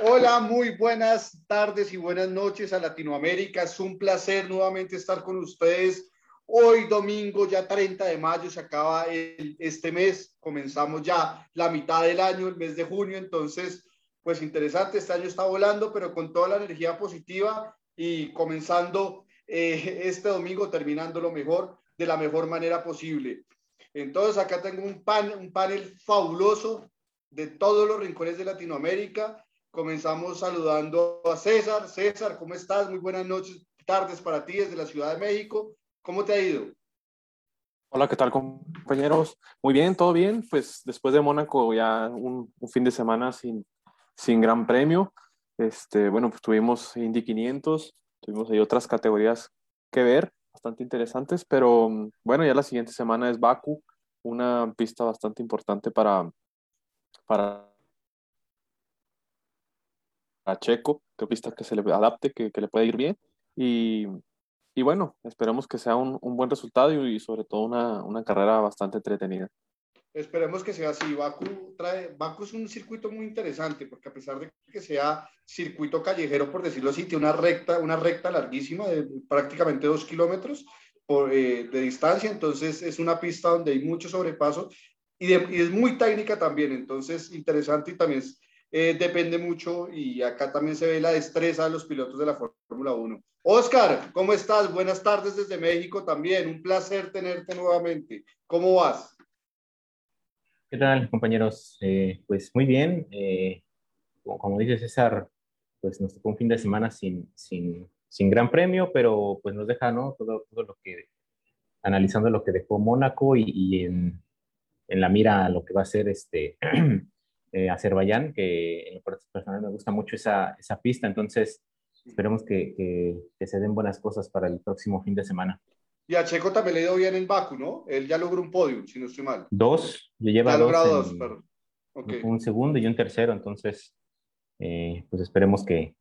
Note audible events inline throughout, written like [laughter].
Hola, muy buenas tardes y buenas noches a Latinoamérica. Es un placer nuevamente estar con ustedes. Hoy domingo, ya 30 de mayo, se acaba este mes. Comenzamos ya la mitad del año, el mes de junio. Entonces, pues interesante, este año está volando, pero con toda la energía positiva y comenzando eh, este domingo, terminando lo mejor, de la mejor manera posible. Entonces, acá tengo un panel fabuloso de todos los rincones de Latinoamérica Comenzamos saludando a César. César, ¿cómo estás? Muy buenas noches, tardes para ti desde la Ciudad de México. ¿Cómo te ha ido? Hola, ¿qué tal compañeros? Muy bien, todo bien. Pues después de Mónaco ya un, fin de semana sin, sin gran premio. Este, bueno, pues tuvimos Indy 500, tuvimos ahí otras categorías que ver, bastante interesantes, pero bueno, ya la siguiente semana es Baku, una pista bastante importante para, para a Checo, pista que se le adapte, que, que le pueda ir bien. Y, y, bueno, esperemos que sea un, un buen resultado y, sobre todo una, una, carrera bastante entretenida. Esperemos que sea así. Baku, trae, Baku es un circuito muy interesante porque a pesar de que sea circuito callejero, por decirlo así, tiene una recta, una recta larguísima de prácticamente dos kilómetros por, eh, de distancia, entonces es una pista donde hay mucho sobrepaso y, de, y, es muy técnica también, entonces interesante y también es, eh, depende mucho y acá también se ve la destreza de los pilotos de la Fórmula 1. Oscar, ¿cómo estás? Buenas tardes desde México también. Un placer tenerte nuevamente. ¿Cómo vas? ¿Qué tal, compañeros? Eh, pues muy bien. Eh, como, dice César, pues nos tocó un fin de semana sin, sin, sin gran premio, pero pues nos deja, ¿no? Todo, todo lo que, analizando lo que dejó Mónaco y, y en, en, la mira lo que va a ser este [clears throat] eh, Azerbaiyán, que en lo personal me gusta mucho esa, esa pista, entonces esperemos que, que, se den buenas cosas para el próximo fin de semana. Y a Checo también le dio bien en Baku, ¿no? Él ya logró un podio, si no estoy mal. Dos, le lleva dos, dos Un segundo y un tercero, entonces, eh, pues esperemos que,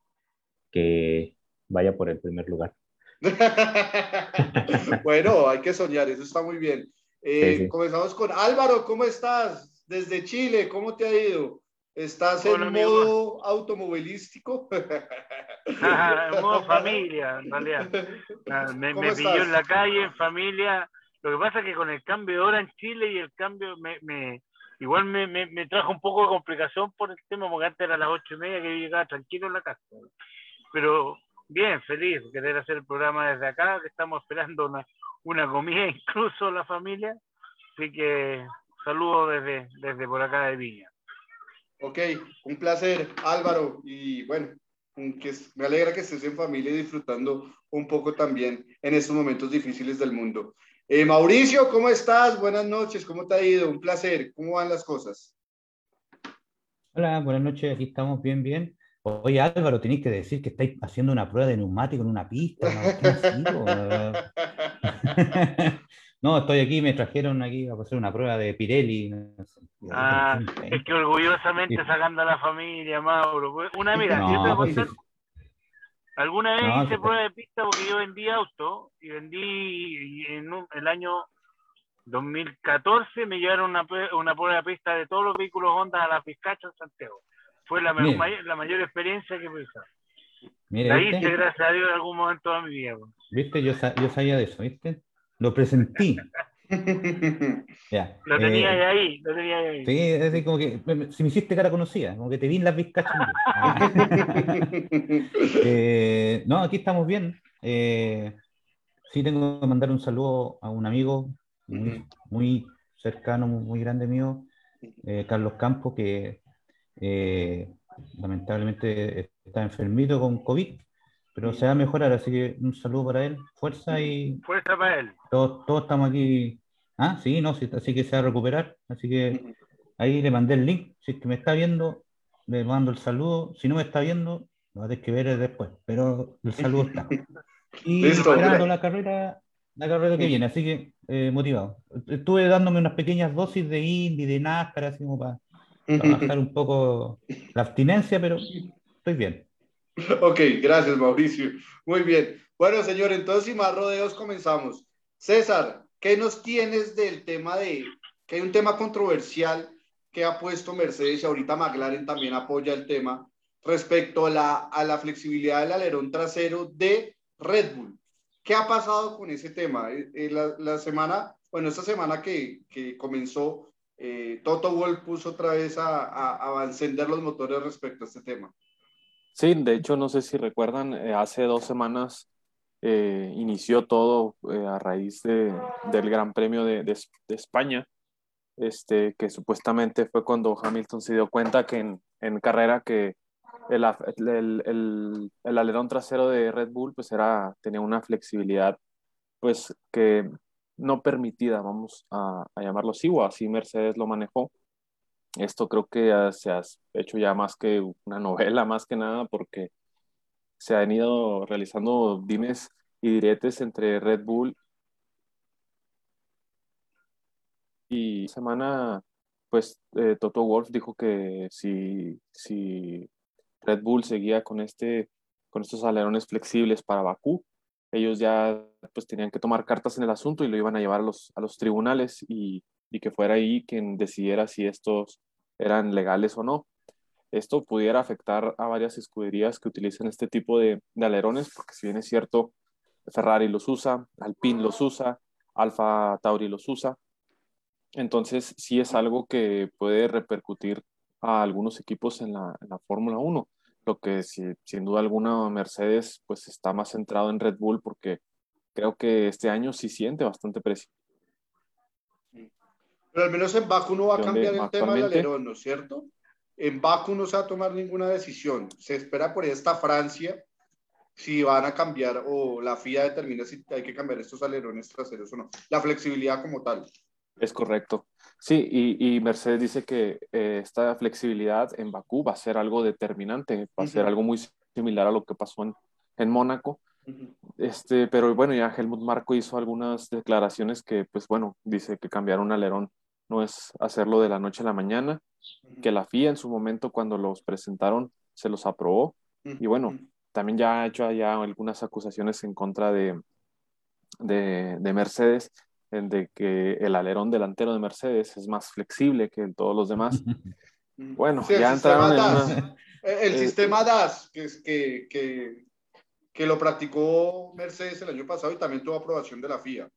que vaya por el primer lugar. [laughs] bueno, hay que soñar, eso está muy bien. [laughs] Eh, comenzamos con Álvaro, ¿cómo estás? Desde Chile, ¿cómo te ha ido? ¿Estás en modo automovilístico? [laughs] en modo familia, en realidad. [laughs] Ah, me, me pilló en la calle, en familia. Lo que pasa es que con el cambio de hora en Chile y el cambio me, me igual me, me, trajo un poco de complicación por el tema, porque antes era las ocho y media que yo llegaba tranquilo en la casa. Pero bien, feliz de querer hacer el programa desde acá, que estamos esperando una, una comida [laughs] incluso la familia. Así que Saludos desde, desde por acá de Viña. Ok, un placer, Álvaro. Y bueno, que me alegra que estés en familia y disfrutando un poco también en estos momentos difíciles del mundo. Eh, Mauricio, ¿cómo estás? Buenas noches, ¿cómo te ha ido? Un placer, ¿cómo van las cosas? Hola, buenas noches, aquí estamos bien, bien. Oye, Álvaro, tenéis que decir que estáis haciendo una prueba de neumático en una pista. ¿no? [laughs] [laughs] No, estoy aquí, me trajeron aquí a hacer una prueba de Pirelli. ah, es que orgullosamente sacando a la familia, Mauro. Pues, una, mira, yo te pues alguna vez hice prueba de pista porque yo vendí auto y vendí en el año 2014 me llevaron una, una prueba de pista de todos los vehículos Honda a la Pizcacha en Santiago. Fue la, mayor, la mayor experiencia que pude Mira, la hice, gracias a Dios, en algún momento de mi vida. Pues. ¿Viste? Yo, yo sabía de eso, ¿viste? Lo presentí. [laughs] ya. Lo tenía eh, ahí, lo tenía ahí. Sí, es como que si me hiciste cara conocida, como que te vi en las vizcachas. [laughs] eh, no, aquí estamos bien. Eh, sí tengo que mandar un saludo a un amigo muy, cercano, muy, grande mío, eh, Carlos Campos, que eh, lamentablemente está enfermito con COVID pero se va a mejorar, así que un saludo para él, fuerza y... Fuerza para él. Todos, todos estamos aquí. Ah, sí, no, sí, así que se va a recuperar, así que ahí le mandé el link, si es que me está viendo, le mando el saludo, si no me está viendo, lo va a tener que ver después, pero el saludo está. [laughs] Y esperando la carrera, la carrera que viene, así que eh, motivado. Estuve dándome unas pequeñas dosis de Indy, de NASCAR, así como para [laughs] bajar un poco la abstinencia, pero estoy bien. [laughs] Ok, gracias Mauricio. Muy bien. Bueno, señor, entonces sin más rodeos comenzamos. César, ¿qué nos tienes del tema de que hay un tema controversial que ha puesto Mercedes y ahorita McLaren también apoya el tema respecto a la, a la flexibilidad del alerón trasero de Red Bull. ¿Qué ha pasado con ese tema? Eh, eh, la, la semana, bueno, esta semana que, que comenzó, eh, Toto Wolff puso otra vez a, a, a, encender los motores respecto a este tema. Sí, de hecho, no sé si recuerdan, hace dos semanas eh, inició todo eh, a raíz de, del Gran Premio de, de, España, este, que supuestamente fue cuando Hamilton se dio cuenta que en, en carrera que el, el, el, el, alerón trasero de Red Bull pues era, tenía una flexibilidad pues que no permitida, vamos a, a llamarlo así, o así Mercedes lo manejó. Esto creo que se ha hecho ya más que una novela, [laughs] más que nada, porque se han ido realizando dimes y diretes entre Red Bull y semana pues eh, Toto Wolf dijo que si, si Red Bull seguía con este con estos alerones flexibles para Bakú, ellos ya pues tenían que tomar cartas en el asunto y lo iban a llevar a los, a los tribunales y, y que fuera ahí quien decidiera si estos eran legales o no esto pudiera afectar a varias escuderías que utilizan este tipo de, de, alerones, porque si bien es cierto, Ferrari los usa, Alpine los usa, Alfa Tauri los usa, entonces sí es algo que puede repercutir a algunos equipos en la, Fórmula 1, lo que si, sin duda alguna Mercedes pues está más centrado en Red Bull porque creo que este año sí siente bastante presión. Pero al menos en Baku no va a cambiar el tema del alerón, ¿no es cierto? En Baku no se va a tomar ninguna decisión. Se espera por esta Francia si van a cambiar o la FIA determina si hay que cambiar estos alerones traseros o no. La flexibilidad como tal. Es correcto. Sí, y, y Mercedes dice que eh, esta flexibilidad en Bakú va a ser algo determinante, va a uh -huh. ser algo muy similar a lo que pasó en, en Mónaco. Uh -huh. este, pero bueno, ya Helmut Marco hizo algunas declaraciones que, pues bueno, dice que cambiar un alerón no es hacerlo de la noche a la mañana, que la FIA en su momento cuando los presentaron se los aprobó. Y bueno, también ya ha hecho ya algunas acusaciones en contra de, de, de Mercedes de que el alerón delantero de Mercedes es más flexible que todos los demás. Bueno, sí, ya entraron en una... El eh, sistema DAS, que, que, que, que, lo practicó Mercedes el año pasado y también tuvo aprobación de la FIA.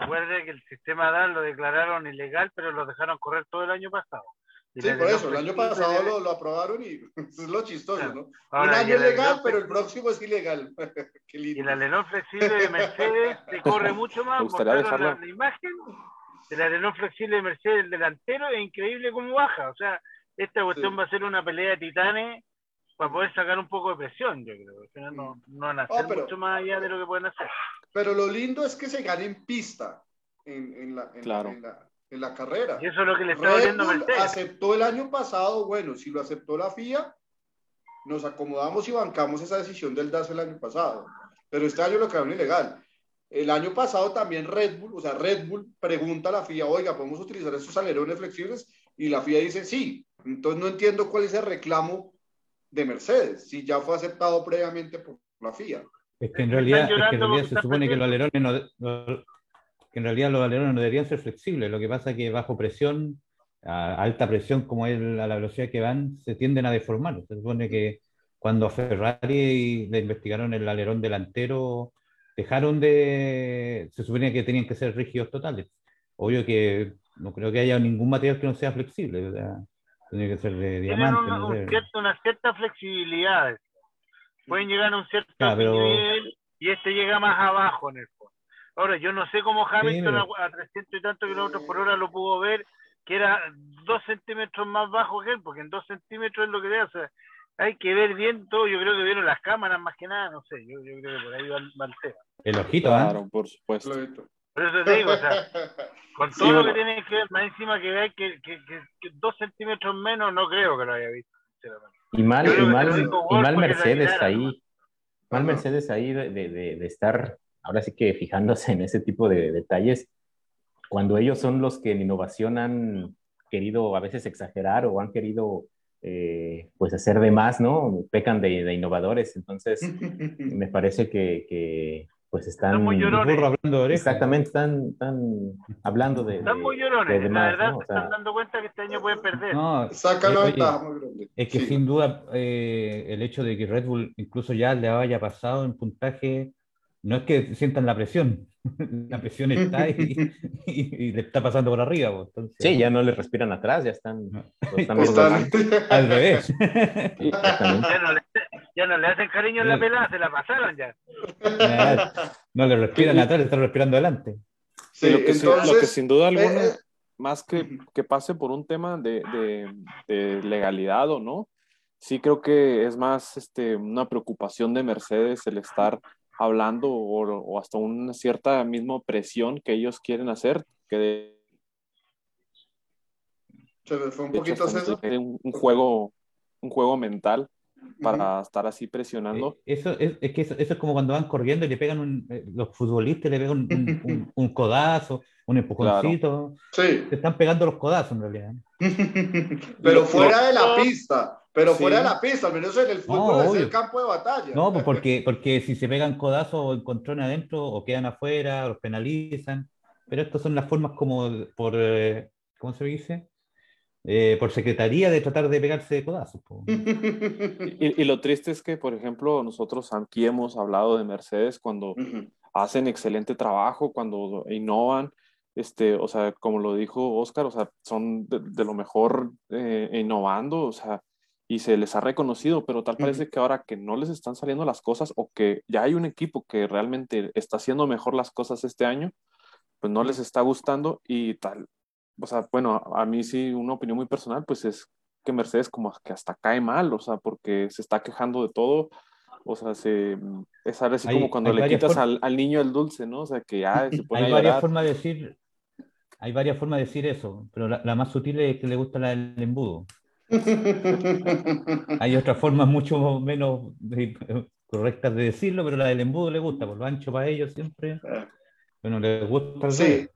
Acuerde que el sistema DAS lo declararon ilegal, pero lo dejaron correr todo el año pasado. Y sí, por eso, el año pasado lo, lo, aprobaron y [laughs] es lo chistoso, ¿no? Ahora, Un año es legal, pero el próximo es ilegal. [laughs] Qué lindo. Y el alerón flexible de Mercedes te [laughs] corre mucho más. Me gustaría dejarlo. La, la, imagen del alerón flexible de Mercedes, el delantero, es increíble cómo baja. O sea, esta cuestión sí. va a ser una pelea de titanes para poder sacar un poco de presión, yo creo. O sea, no, no, van a hacer oh, pero, mucho más allá de lo que pueden hacer. Pero lo lindo es que se gane en pista, en, en la, en, claro. en la en la carrera. Y eso es lo que le está doliendo Mercedes. aceptó el año pasado, bueno, si lo aceptó la FIA, nos acomodamos y bancamos esa decisión del DAS el año pasado. Pero este año lo quedaron ilegal. El año pasado también Red Bull, o sea, Red Bull pregunta a la FIA, oiga, ¿podemos utilizar estos alerones flexibles? Y la FIA dice, sí. Entonces no entiendo cuál es el reclamo de Mercedes, si ya fue aceptado previamente por la FIA. Es que en realidad, es que en realidad se supone que los alerones no, que en realidad los alerones no deberían ser flexibles. Lo que pasa es que bajo presión, a alta presión como es a la velocidad que van, se tienden a deformar. Se supone que cuando a Ferrari le investigaron el alerón delantero, dejaron de... Se supone que tenían que ser rígidos totales. Obvio que no creo que haya ningún material que no sea flexible. Sea, tiene que ser de diamante. Una, no sé. un cierto, una cierta flexibilidad. Pueden llegar a un cierto claro, pero... nivel y este llega más abajo en el fondo. Ahora, yo no sé cómo Hamilton sí, a, a 300 y tantos kilómetros por hora lo pudo ver, que era dos centímetros más bajo que él, porque en dos centímetros es lo que ve. O sea, hay que ver bien todo. Yo creo que vieron las cámaras más que nada, no sé. Yo, yo creo que por ahí va, va el tema. El ojito, ¿eh? Claro, por supuesto. Por eso te digo, o sea, [laughs] con todo sí, lo que tiene que ver, más encima que ve que, que, que, que, dos centímetros menos, no creo que lo haya visto, Y mal, y mal, y mal Mercedes ahí. Mal Mercedes ahí de, de, de estar ahora sí que fijándose en ese tipo de detalles, cuando ellos son los que en innovación han querido a veces exagerar o han querido eh, pues hacer de más, ¿no? Pecan de, de innovadores, entonces [laughs] me parece que, que pues están, están muy llorones. Hablando de exactamente, están, están hablando de... Están muy llorones, de demás, la verdad, ¿no? o sea, se están dando cuenta que este año pueden perder. No, Sácalo oye, está muy grande. Es que sin duda eh, el hecho de que Red Bull incluso ya le haya pasado en puntaje, no es que sientan la presión, [laughs] la presión está [laughs] y, y, le está pasando por arriba. Pues, entonces, sí, ya no le respiran atrás, ya están, [laughs] están al revés. Ya no, le, hacen cariño en la pelada, se la pasaron ya. [laughs] No le respiran atrás, le están respirando adelante. Sí, lo, que, lo que sin duda alguna... Eh, más que, que pase por un tema de, de, legalidad o no, sí creo que es más este, una preocupación de Mercedes el estar hablando o, o hasta una cierta misma presión que ellos quieren hacer que de, fue un poquito un, un, juego un juego mental para estar así presionando. Eh, eso es, es que eso, eso, es como cuando van corriendo y le pegan un, eh, los futbolistas le pegan un, un, [laughs] un codazo, un empujoncito. Sí. Te están pegando los codazos en realidad. [laughs] pero fuera de la pista, pero fuera de la pista, al menos en el fútbol es el campo de batalla. No, pues porque, porque si se pegan codazos o encontrones adentro o quedan afuera, los penalizan. Pero estas son las formas como por, eh, ¿cómo se dice? Eh, por secretaría de tratar de pegarse de codazos. Y, lo triste es que, por ejemplo, nosotros aquí hemos hablado de Mercedes cuando hacen excelente trabajo, cuando innovan, este, o sea, como lo dijo Oscar, o sea, son de, lo mejor eh, innovando, o sea, y se les ha reconocido, pero tal parece que ahora que no les están saliendo las cosas o que ya hay un equipo que realmente está haciendo mejor las cosas este año, pues no les está gustando y tal, o sea, bueno, a mí sí, una opinión muy personal, pues es que Mercedes como que hasta cae mal, o sea, porque se está quejando de todo, o sea, se, es así como cuando le quitas al, al, niño el dulce, ¿no? O sea, que ya se [laughs] pone Hay varias formas de decir, hay varias formas de decir eso, pero la, más sutil es que le gusta la del embudo. [laughs] hay otras formas mucho menos [laughs] correctas de decirlo, pero la del embudo le gusta, por lo ancho para ellos siempre. Ah. Bueno, le gusta sí.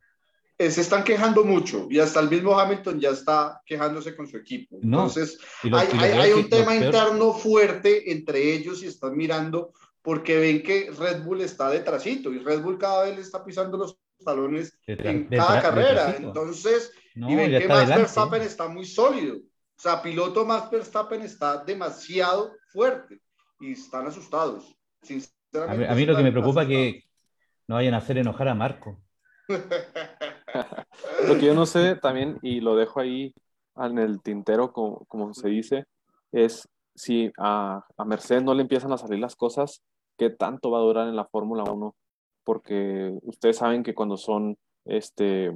Eh, se están quejando mucho y hasta el mismo Hamilton ya está quejándose con su equipo. Entonces, hay, un tema interno fuerte entre ellos y están mirando porque ven que Red Bull está detrásito y Red Bull cada vez le está pisando los talones en cada carrera. Entonces, y ven que Max Verstappen está muy sólido. O sea, piloto Max Verstappen está demasiado fuerte y están asustados. A mí, a mí lo que me preocupa es que no vayan a hacer enojar a Marco. [laughs] [laughs] Lo que yo no sé también, y lo dejo ahí en el tintero, como, se dice, es si a, a, Mercedes no le empiezan a salir las cosas, ¿qué tanto va a durar en la Fórmula 1? Porque ustedes saben que cuando son, este,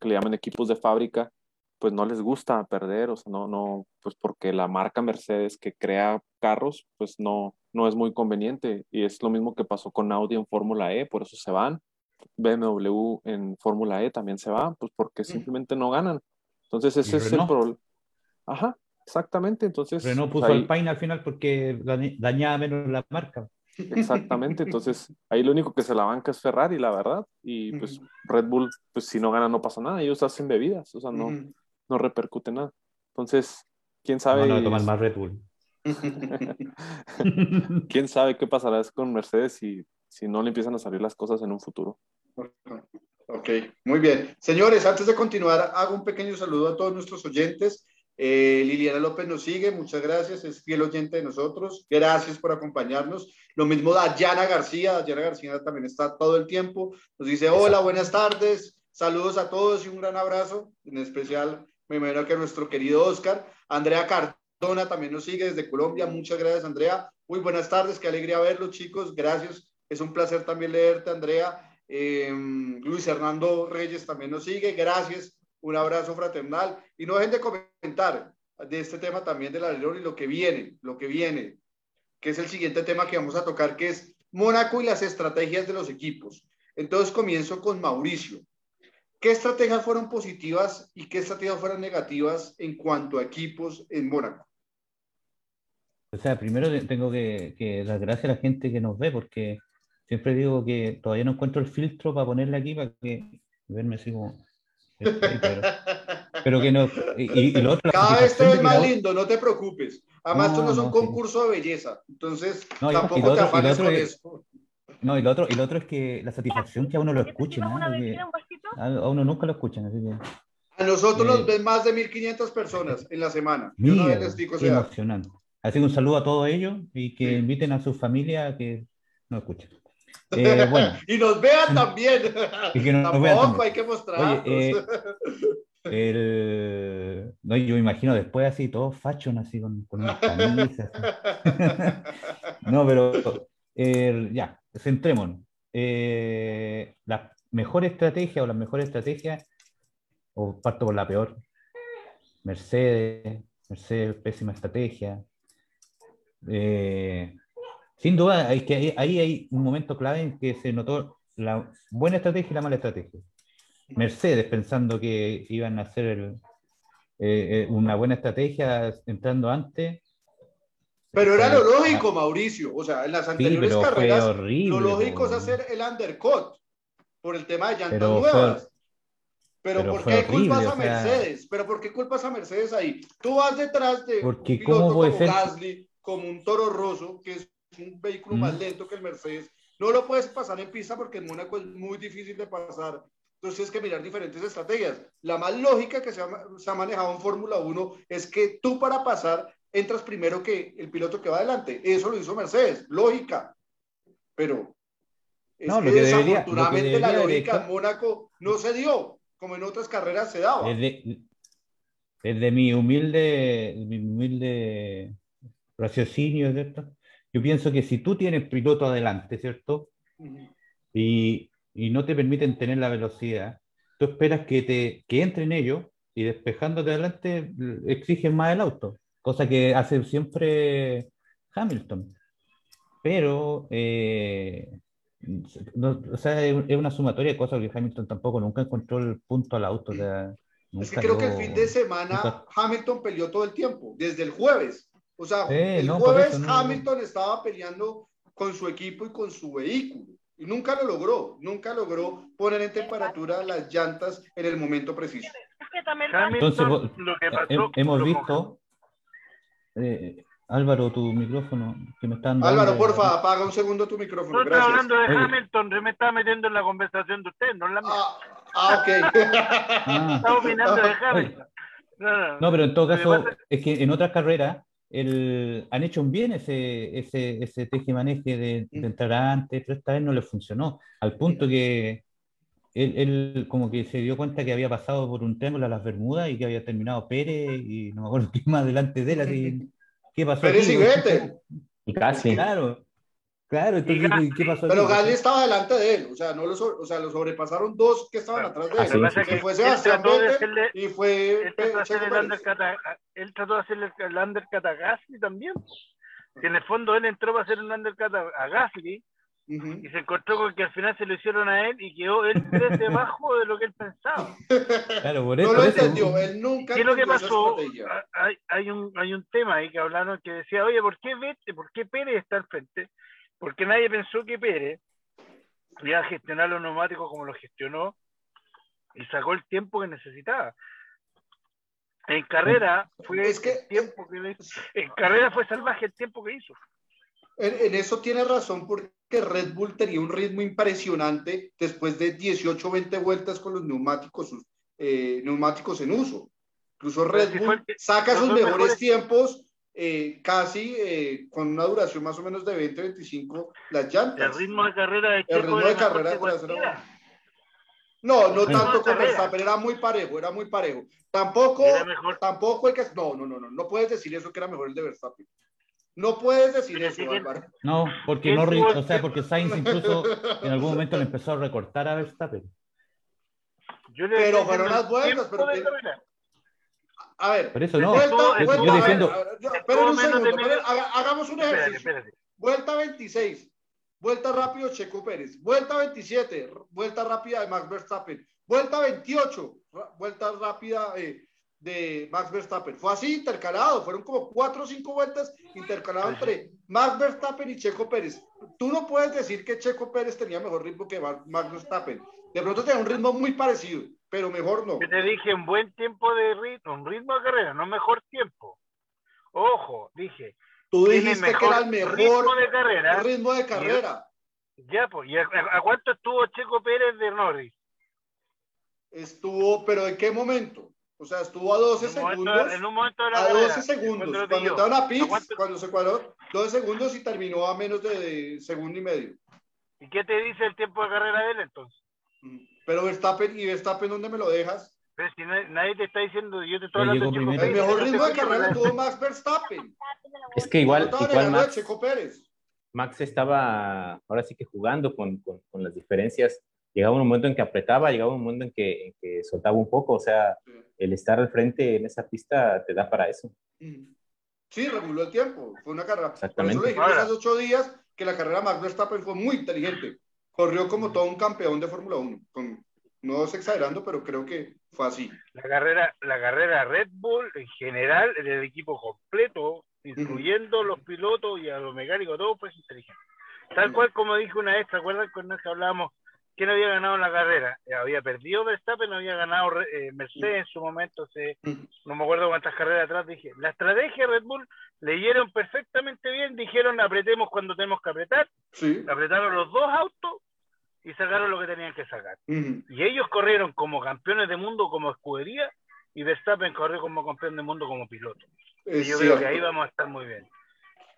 que equipos de fábrica, pues no les gusta perder, o sea, no, no, pues porque la marca Mercedes que crea carros, pues no, no es muy conveniente. Y es lo mismo que pasó con Audi en Fórmula E, por eso se van. BMW en Fórmula E también se va, pues porque simplemente no ganan. Entonces ese es el problema. Ajá, exactamente. Entonces. Renault puso el Paine al final porque dañaba menos la marca. Exactamente, entonces ahí lo único que se la banca es Ferrari, la verdad, y pues Red Bull, pues si no gana no pasa nada, ellos hacen bebidas, o sea, no, no repercute nada. Entonces, quién sabe. No, no más Red Bull. [laughs] quién sabe qué pasará con Mercedes si si no le empiezan a salir las cosas en un futuro. Ok, muy bien. Señores, antes de continuar, hago un pequeño saludo a todos nuestros oyentes. Eh, Liliana López nos sigue, muchas gracias, es fiel oyente de nosotros. Gracias por acompañarnos. Lo mismo Dayana García, Dayana García también está todo el tiempo. Nos dice, hola, buenas tardes, saludos a todos y un gran abrazo. En especial, me imagino que a nuestro querido Oscar. Andrea Cardona también nos sigue desde Colombia. Muchas gracias, Andrea. Muy buenas tardes, qué alegría verlos, chicos. Gracias es un placer también leerte, Andrea. Eh, Luis Hernando Reyes también nos sigue. Gracias. Un abrazo fraternal. Y no dejen de comentar de este tema también del alerón y lo que viene, lo que viene, que es el siguiente tema que vamos a tocar, que es Mónaco y las estrategias de los equipos. Entonces comienzo con Mauricio. ¿Qué estrategias fueron positivas y qué estrategias fueron negativas en cuanto a equipos en Mónaco? O sea, primero tengo que, que dar gracias a la gente que nos ve, porque Siempre digo que todavía no encuentro el filtro para ponerle aquí para que verme así como. Pero, que no. Y, lo otro, Cada vez te ves más lindo, no te preocupes. Además, esto no es un concurso de belleza. Entonces, tampoco te afanes con eso. No, y lo, otro, y lo otro es que la satisfacción que a uno lo escuche, ¿no? a, uno nunca lo escuchan, así que. A nosotros nos ven más de 1.500 personas en la semana. Mira, qué emocionante. Así que un saludo a todos ellos y que inviten a su familia que nos escuchen. Eh, bueno. [laughs] y nos vean también. [laughs] Y que nos, vean también. hay que mostrar. Eh, [laughs] el... no, yo me imagino después así, todos fashion, así con, con unas camisas. no, pero ya, centrémonos. Eh, la mejor estrategia o las mejores estrategias, o parto por la peor, Mercedes, Mercedes, pésima estrategia. Eh, sin duda, hay que, ahí hay un momento clave en que se notó la buena estrategia y la mala estrategia. Mercedes pensando que iban a hacer eh, eh, una buena estrategia entrando antes. Pero era lo lógico, Mauricio. O sea, en las anteriores carreras, lo lógico es hacer el undercut por el tema de llantas nuevas. pero, ¿por qué culpas a Mercedes? ¿Pero por qué culpas a Mercedes ahí? Tú vas detrás de un piloto como Gasly, como un Toro Rosso, que es un vehículo más mm. lento que el Mercedes. No lo puedes pasar en pista porque en Mónaco es muy difícil de pasar. Entonces tienes que mirar diferentes estrategias. La más lógica que se ha, manejado en Fórmula 1 es que tú para pasar entras primero que el piloto que va adelante. Eso lo hizo Mercedes, lógica. Pero es que, desafortunadamente la lógica en Mónaco no se dio, como en otras carreras se daba. Desde, mi humilde, mi humilde raciocinio, ¿cierto? Yo pienso que si tú tienes piloto adelante, ¿cierto? y, y, no te permiten tener la velocidad, tú esperas que, te, que entren ellos y despejándote adelante exigen más el auto, cosa que hace siempre Hamilton. Pero, eh, o sea, es una sumatoria de cosas que Hamilton tampoco nunca encontró el punto al auto. es que creo que el fin de semana Hamilton peleó todo el tiempo, desde el jueves. O sea, el jueves Hamilton estaba peleando con su equipo y con su vehículo. Y nunca lo logró, nunca logró poner en temperatura las llantas en el momento preciso. Entonces, lo que pasó, hemos visto, eh, Álvaro, tu micrófono que me están dando. Álvaro, porfa, apaga un segundo tu micrófono. No estoy hablando de Hamilton, se me estaba metiendo en la conversación de usted, no en la mía. Ah, ah ok. ah. Estaba opinando de Hamilton. No, no, pero en todo caso, es que en otras carreras el, han hecho un bien ese, ese, ese teje-maneje de, de, entrar antes, pero esta vez no le funcionó, al punto que él, él, como que se dio cuenta que había pasado por un triángulo a las Bermudas y que había terminado Pérez y no me acuerdo [laughs] qué más delante de él, así, [laughs] ¿qué pasó? Pérez y Vettel. Y casi. Claro, Claro, entonces, ¿qué pasó? Pero Gasly estaba delante de él, o sea, no lo, o sea, lo sobrepasaron dos que estaban atrás de él. Ah, que fue Sebastián Vettel y fue él trató, de hacer el undercut a, él trató de hacer el, undercut a Gasly también. Que en el fondo él entró para hacer un undercut a, a Gasly y se encontró con que al final se lo hicieron a él y quedó él tres debajo de lo que él pensaba. [laughs] Claro, por eso, no lo entendió, él nunca ¿Qué es lo que pasó? Hay, hay, un, hay un tema ahí que hablaron que decía, oye, ¿por qué Vete, por qué Pérez está al frente? Porque nadie pensó que Pérez iba a gestionar los neumáticos como lo gestionó y sacó el tiempo que necesitaba. En carrera fue el tiempo que en carrera fue salvaje el tiempo que hizo. En, eso tiene razón porque Red Bull tenía un ritmo impresionante después de 18 20 vueltas con los neumáticos eh, neumáticos en uso. Incluso Red Bull saca sus mejores tiempos eh, casi eh, con una duración más o menos de 20-25 las llantas. El ritmo de carrera de El ritmo de carrera de No, no tanto con Verstappen, era muy parejo, era muy parejo. Tampoco, tampoco el que... No, no, no, no, no puedes decir eso que era mejor el de Verstappen. No puedes decir eso, Álvaro. No, porque no, o sea, porque Sainz [laughs] incluso en algún momento le empezó a recortar a Verstappen. pero fueron las vueltas, pero a ver, por eso no. Vuelta, vuelta, yo diciendo... pero un segundo, hagamos un ejercicio. Vuelta 26, vuelta rápido Checo Pérez. Vuelta 27, vuelta rápida de Max Verstappen. Vuelta 28, vuelta rápida eh, de Max Verstappen. Fue así intercalado, fueron como cuatro o cinco vueltas intercaladas entre Max Verstappen y Checo Pérez. Tú no puedes decir que Checo Pérez tenía mejor ritmo que Max Verstappen. De pronto tenía un ritmo muy parecido pero mejor no. Yo te dije un buen tiempo de ritmo, un ritmo de carrera, no mejor tiempo. Ojo, dije. Tú dijiste que era el mejor ritmo de carrera. Ritmo de carrera. ya, pues, ¿y a, cuánto estuvo Checo Pérez de Norris? Estuvo, pero ¿en qué momento? O sea, estuvo a 12 segundos. en un momento de la a 12 segundos. Cuando estaban a pits, cuando se cuadró, 12 segundos y terminó a menos de, segundo y medio. ¿Y qué te dice el tiempo de carrera de él entonces? Pero Verstappen, ¿y Verstappen dónde me lo dejas? Pero si nadie te está diciendo, yo te estoy hablando de El mejor ritmo de carrera tuvo Max Verstappen. Es que igual, igual Max, Checo Pérez. Max estaba ahora sí que jugando con, con, con las diferencias llegaba un momento en que apretaba, llegaba un momento en que, en que soltaba un poco, o sea, el estar al frente en esa pista te da para eso. Sí, reguló el tiempo, fue una carrera. Exactamente. Por eso le dijimos hace ocho días que la carrera Max Verstappen fue muy inteligente. Corrió como todo un campeón de Fórmula 1. Con, no es exagerando, pero creo que fue así. La carrera, la carrera Red Bull en general, el equipo completo, incluyendo los pilotos y a los mecánicos, todo fue inteligente. Tal cual como dijo una vez, ¿te acuerdas cuando hablábamos ¿Quién había ganado la carrera? Eh, había perdido Verstappen, había ganado eh, Mercedes en su momento, no me acuerdo cuántas carreras atrás dije. La estrategia Red Bull leyeron perfectamente bien, dijeron apretemos cuando tenemos que apretar, apretaron los dos autos y sacaron lo que tenían que sacar. Y ellos corrieron como campeones de mundo, como escudería, y Verstappen corrió como campeón de mundo como piloto. y yo creo que ahí vamos a estar muy bien.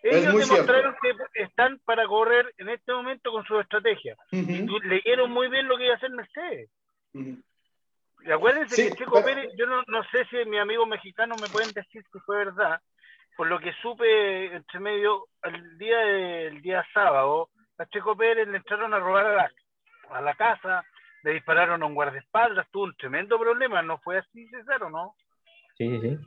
Ellos demostraron que están para correr en este momento con su estrategia. Y leyeron muy bien lo que iba a hacer Mercedes. Y acuérdense que Checo Pérez, yo no, no sé si mi amigo mexicano me pueden decir si fue verdad, por lo que supe entre medio, el día del día sábado, a Checo Pérez le entraron a robar a la, a la casa, le dispararon a un guardaespaldas, tuvo un tremendo problema, ¿no fue así, César, o no? Sí, sí, sí.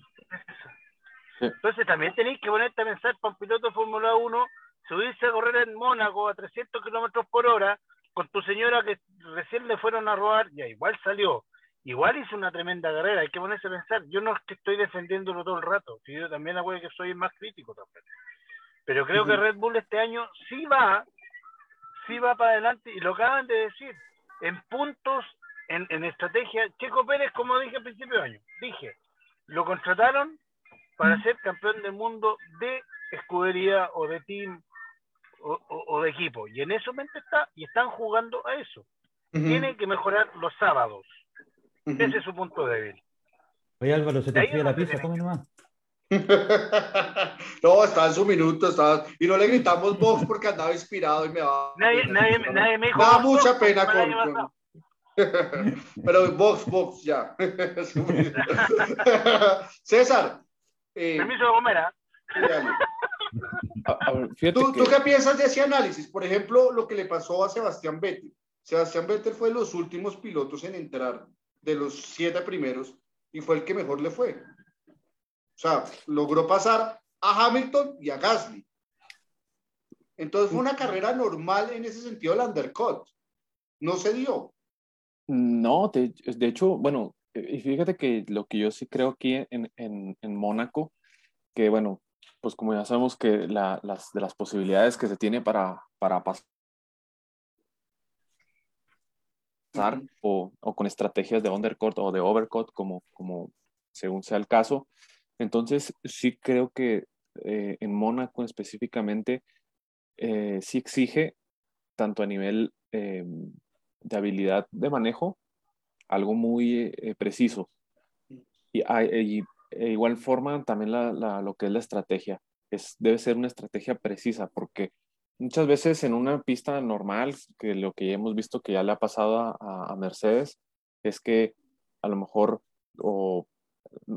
Entonces también tenéis que ponerte a pensar para un piloto de Fórmula 1, subirse a correr en Mónaco a 300 kilómetros por hora con tu señora que recién le fueron a robar, ya igual salió. Igual hizo una tremenda carrera, hay que ponerse a pensar. Yo no es que estoy defendiéndolo todo el rato, yo también acuerdo que soy más crítico también. Pero creo que Red Bull este año sí va, sí va para adelante, y lo acaban de decir, en puntos, en, en estrategia. Checo Pérez, como dije al principio de año, dije, lo contrataron para ser campeón del mundo de escudería o de team o, de equipo. Y en eso mente está, y están jugando a eso. Tienen que mejorar los sábados. Ese es su punto débil. Oye Álvaro, se te enfría la pizza, come nomás. [laughs] no, estaba en su minuto, estaba... y no le gritamos Vox porque andaba inspirado y me va. Nadie, nadie, nadie me dijo. da mucha pena con. [laughs] Pero Vox, Vox, ya. [laughs] César, eh, Permiso de comer, ¿ah? ¿Tú, qué piensas de ese análisis? Por ejemplo, lo que le pasó a Sebastián Vettel. Sebastián Vettel fue de los últimos pilotos en entrar, de los siete primeros, y fue el que mejor le fue. O sea, logró pasar a Hamilton y a Gasly. Entonces fue una carrera normal en ese sentido el undercut. No se dio. No, de, de hecho, bueno, y fíjate que lo que yo sí creo aquí en, en, en Mónaco, que bueno, pues como ya sabemos que la, las, de las posibilidades que se tiene para, para pasar o, o, con estrategias de undercut o de overcut, como, como según sea el caso. Entonces, sí creo que eh, en Mónaco específicamente eh, sí exige tanto a nivel eh, de habilidad de manejo algo muy eh, preciso. Y, e igual forma también la, lo que es la estrategia. Es, debe ser una estrategia precisa porque muchas veces en una pista normal, que lo que hemos visto que ya le ha pasado a, Mercedes, es que a lo mejor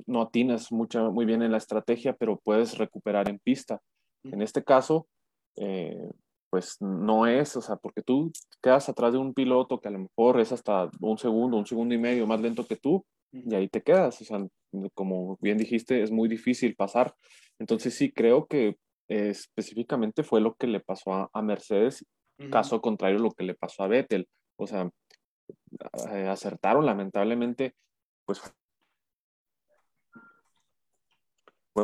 no atinas mucho, muy bien en la estrategia, pero puedes recuperar en pista. En este caso, eh, pues no es, o sea, porque tú quedas atrás de un piloto que a lo mejor es hasta un segundo, un segundo y medio más lento que tú, y ahí te quedas, o sea, como bien dijiste, es muy difícil pasar. Entonces sí, creo que específicamente fue lo que le pasó a, Mercedes, caso contrario lo que le pasó a Vettel, o sea, eh, acertaron lamentablemente, pues fue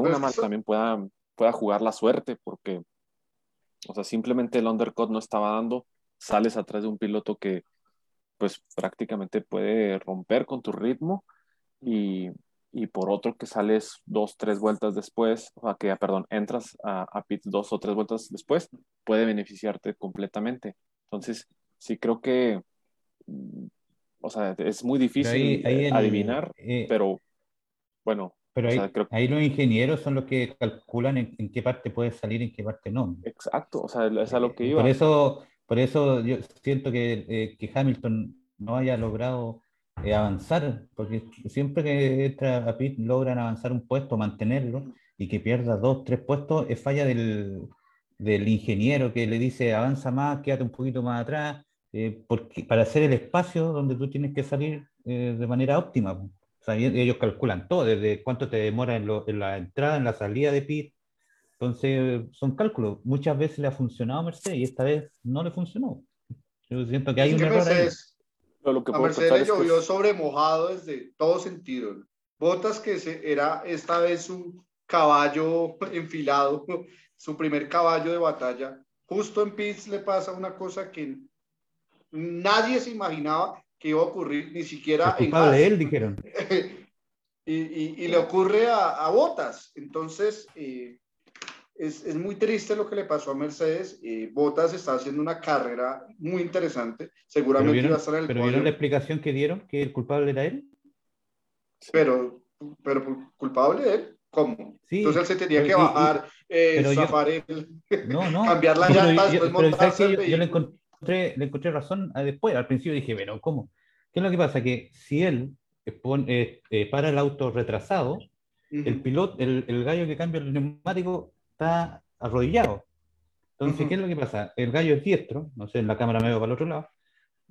una pues más también pueda, pueda jugar la suerte, porque o sea, simplemente el undercut no estaba dando, sales atrás de un piloto que pues prácticamente puede romper con tu ritmo y, y por otro que sales dos, tres vueltas después, o sea, que, perdón, entras a, a pit dos o tres vueltas después, puede beneficiarte completamente. Entonces, sí creo que mm, o sea, es muy difícil adivinar, pero bueno. Pero ahí, los ingenieros son los que calculan en, qué parte puede salir y en qué parte no. Exacto, o sea, es a lo que iba. Por eso, por eso yo siento que, que Hamilton no haya logrado eh, avanzar, porque siempre que entra a pit logran avanzar un puesto, mantenerlo, y que pierda dos, tres puestos, es falla del, del ingeniero que le dice avanza más, quédate un poquito más atrás, eh, porque, para hacer el espacio donde tú tienes que salir eh, de manera óptima. O sea, ellos calculan todo, desde cuánto te demora en, en, la entrada, en la salida de pit. Entonces, son cálculos. Muchas veces le ha funcionado a Mercedes y esta vez no le funcionó. Yo siento que hay un error ahí lo que a Mercedes llovió sobre mojado desde todo sentido. Botas que se, era esta vez su caballo enfilado, [laughs] su primer caballo de batalla. Justo en pits le pasa una cosa que nadie se imaginaba que iba a ocurrir, ni siquiera en de él, dijeron. [laughs] y, y, le ocurre a, a Botas. Entonces, eh, es, es, muy triste lo que le pasó a Mercedes. Eh, Bottas está haciendo una carrera muy interesante. Seguramente va a estar en el ¿Pero vieron la explicación que dieron? ¿Que el culpable era él? Pero, pero culpable de él. ¿Cómo? Sí, Entonces él se tenía que bajar, eh, zafar no, no, [laughs] cambiar la llanta, después montarse yo, yo, encontré, le encontré razón después. Al principio dije, pero ¿cómo? ¿Qué es lo que pasa? Que si él pone, eh, para el auto retrasado, el piloto, el, el, gallo que cambia el neumático está arrodillado. Entonces, ¿qué es lo que pasa? El gallo es diestro, no sé, en la cámara me veo para el otro lado,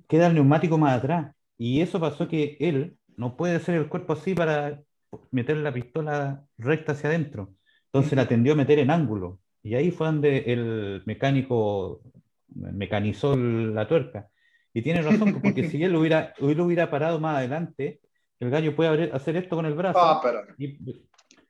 queda el neumático más atrás. Y eso pasó que él no puede hacer el cuerpo así para meter la pistola recta hacia adentro. Entonces la tendió a meter en ángulo. Y ahí fue donde el mecánico mecanizó la tuerca. Y tiene razón, porque si él hubiera, [laughs] hubiera parado más adelante, el gallo puede hacer esto con el brazo. Ah,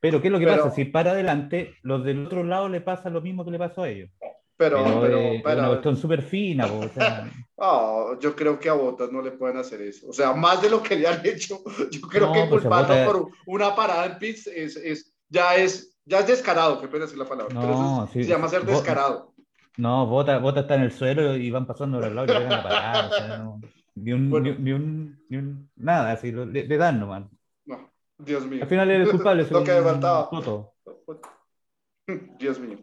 pero, ¿qué es lo que pasa? Si para adelante, los del otro lado le pasa lo mismo que le pasó a ellos. Pero, pero, pero, pero súper fina. O sea... [laughs] oh, yo creo que a Botas no le pueden hacer eso. O sea, más de lo que le han hecho, yo creo que pues culparlo por una parada en pits es, es, ya, es, ya es descarado, que puede decir la palabra. No, sí, se llama ser descarado. No, Bota, Bota está en el suelo y van pasando los lados y le llegan a parar. O sea, no, ni, un, ni, un, ni, un, nada, así, le, le dan nomás. Dios mío. Al final es culpable. [laughs] Lo que faltaba. [laughs] Dios mío.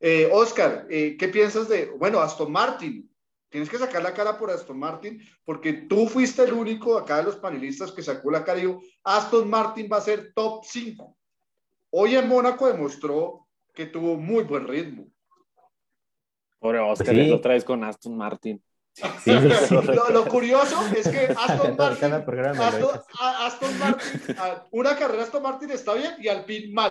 Eh, Oscar, eh, ¿qué piensas de, bueno, Aston Martin? Tienes que sacar la cara por Aston Martin, porque tú fuiste el único acá de los panelistas que sacó la cara y dijo, Aston Martin va a ser top 5. Hoy en Mónaco demostró que tuvo muy buen ritmo. Pobre Oscar, lo traes con Aston Martin. [laughs] lo, curioso es que [laughs] Aston Martin, Aston, Martin, una carrera Aston Martin está bien y Alpine mal.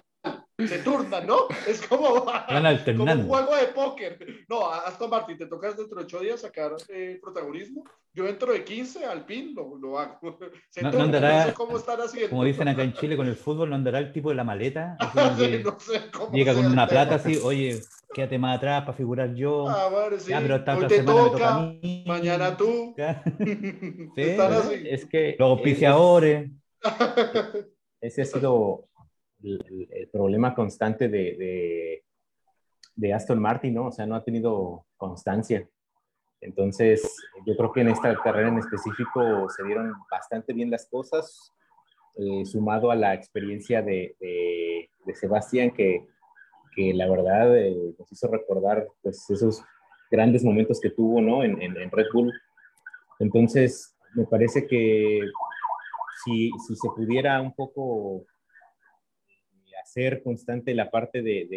Se turnan, ¿no? Es como, [laughs] como un juego de póker. No, Aston Martin, te tocas dentro de ocho días sacar eh, protagonismo. Yo dentro de 15 Alpine lo, lo hago. Se no, turnan, andará, no sé cómo están haciendo. Como dicen acá en Chile con el fútbol, no andará el tipo de la maleta. no sé cómo llega con una plata así, oye, quédate más atrás para figurar yo. Ah, bueno, sí. pero Hoy te toca, mañana tú. [laughs] [laughs] sí, es que los auspiciadores. [laughs] Ese ha sido el, problema constante de, de, de, Aston Martin, ¿no? O sea, no ha tenido constancia. Entonces, yo creo que en esta carrera en específico se dieron bastante bien las cosas, eh, sumado a la experiencia de, de Sebastián, que que la verdad eh, nos hizo recordar pues, esos grandes momentos que tuvo ¿no? en, en, Red Bull. Entonces, me parece que si, si, se pudiera un poco hacer constante la parte de,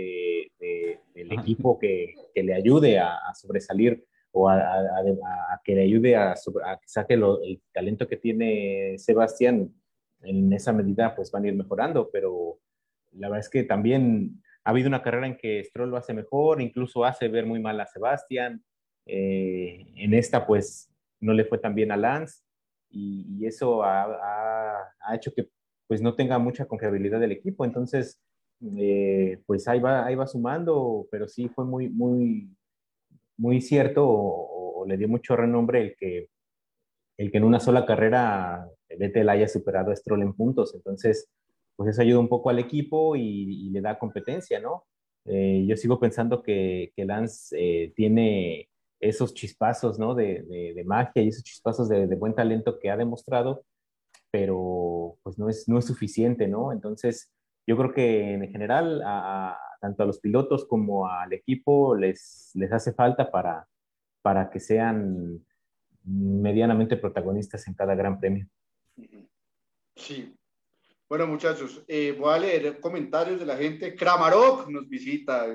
de, del equipo que, que, le ayude a, sobresalir o a, a, que le ayude a, que saque el talento que tiene Sebastián, en esa medida pues van a ir mejorando, pero la verdad es que también ha habido una carrera en que Stroll lo hace mejor, incluso hace ver muy mal a Sebastián. Eh, en esta, pues, no le fue tan bien a Lance y, eso ha, hecho que pues no tenga mucha confiabilidad del equipo. Entonces, eh, pues ahí va, ahí va sumando, pero sí fue muy, muy, muy cierto o, le dio mucho renombre el que, el que en una sola carrera Vettel haya superado a Stroll en puntos. Entonces, pues eso ayuda un poco al equipo y, le da competencia, ¿no? Eh, yo sigo pensando que, que Lance eh, tiene esos chispazos, ¿no? De, de, magia y esos chispazos de, de, buen talento que ha demostrado, pero pues no es, no es suficiente, ¿no? Entonces, yo creo que en general, a, tanto a los pilotos como al equipo les, les hace falta para, para que sean medianamente protagonistas en cada gran premio. Sí. Bueno, muchachos, eh, voy a leer comentarios de la gente. Kramarok nos visita.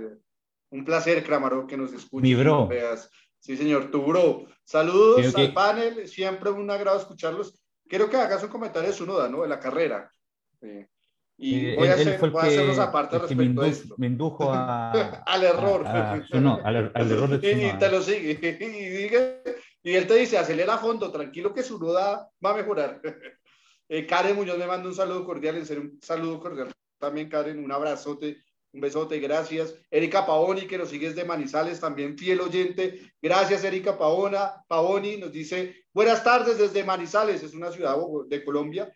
Un placer, Kramarok, que nos escuche. Mi bro. Sí, señor, tu bro. Saludos al panel, siempre un agrado escucharlos. Quiero que hagas un comentario de su noda, ¿no? De la carrera. Eh, y eh, voy, a hacer, voy a hacerlos aparte respecto a esto. Me indujo a, al error. no, al, error de y, y te lo sigue. [laughs] Y, y él te dice, acelera a fondo, tranquilo que su noda va a mejorar. [laughs] Eh, Karen Muñoz me manda un saludo cordial, en serio, un saludo cordial también, Karen, un abrazote un besote, gracias. Erika Paoni, que nos sigues de Manizales, también fiel oyente. Gracias, Erika Paona. Paoni nos dice, buenas tardes desde Manizales, es una ciudad de Colombia.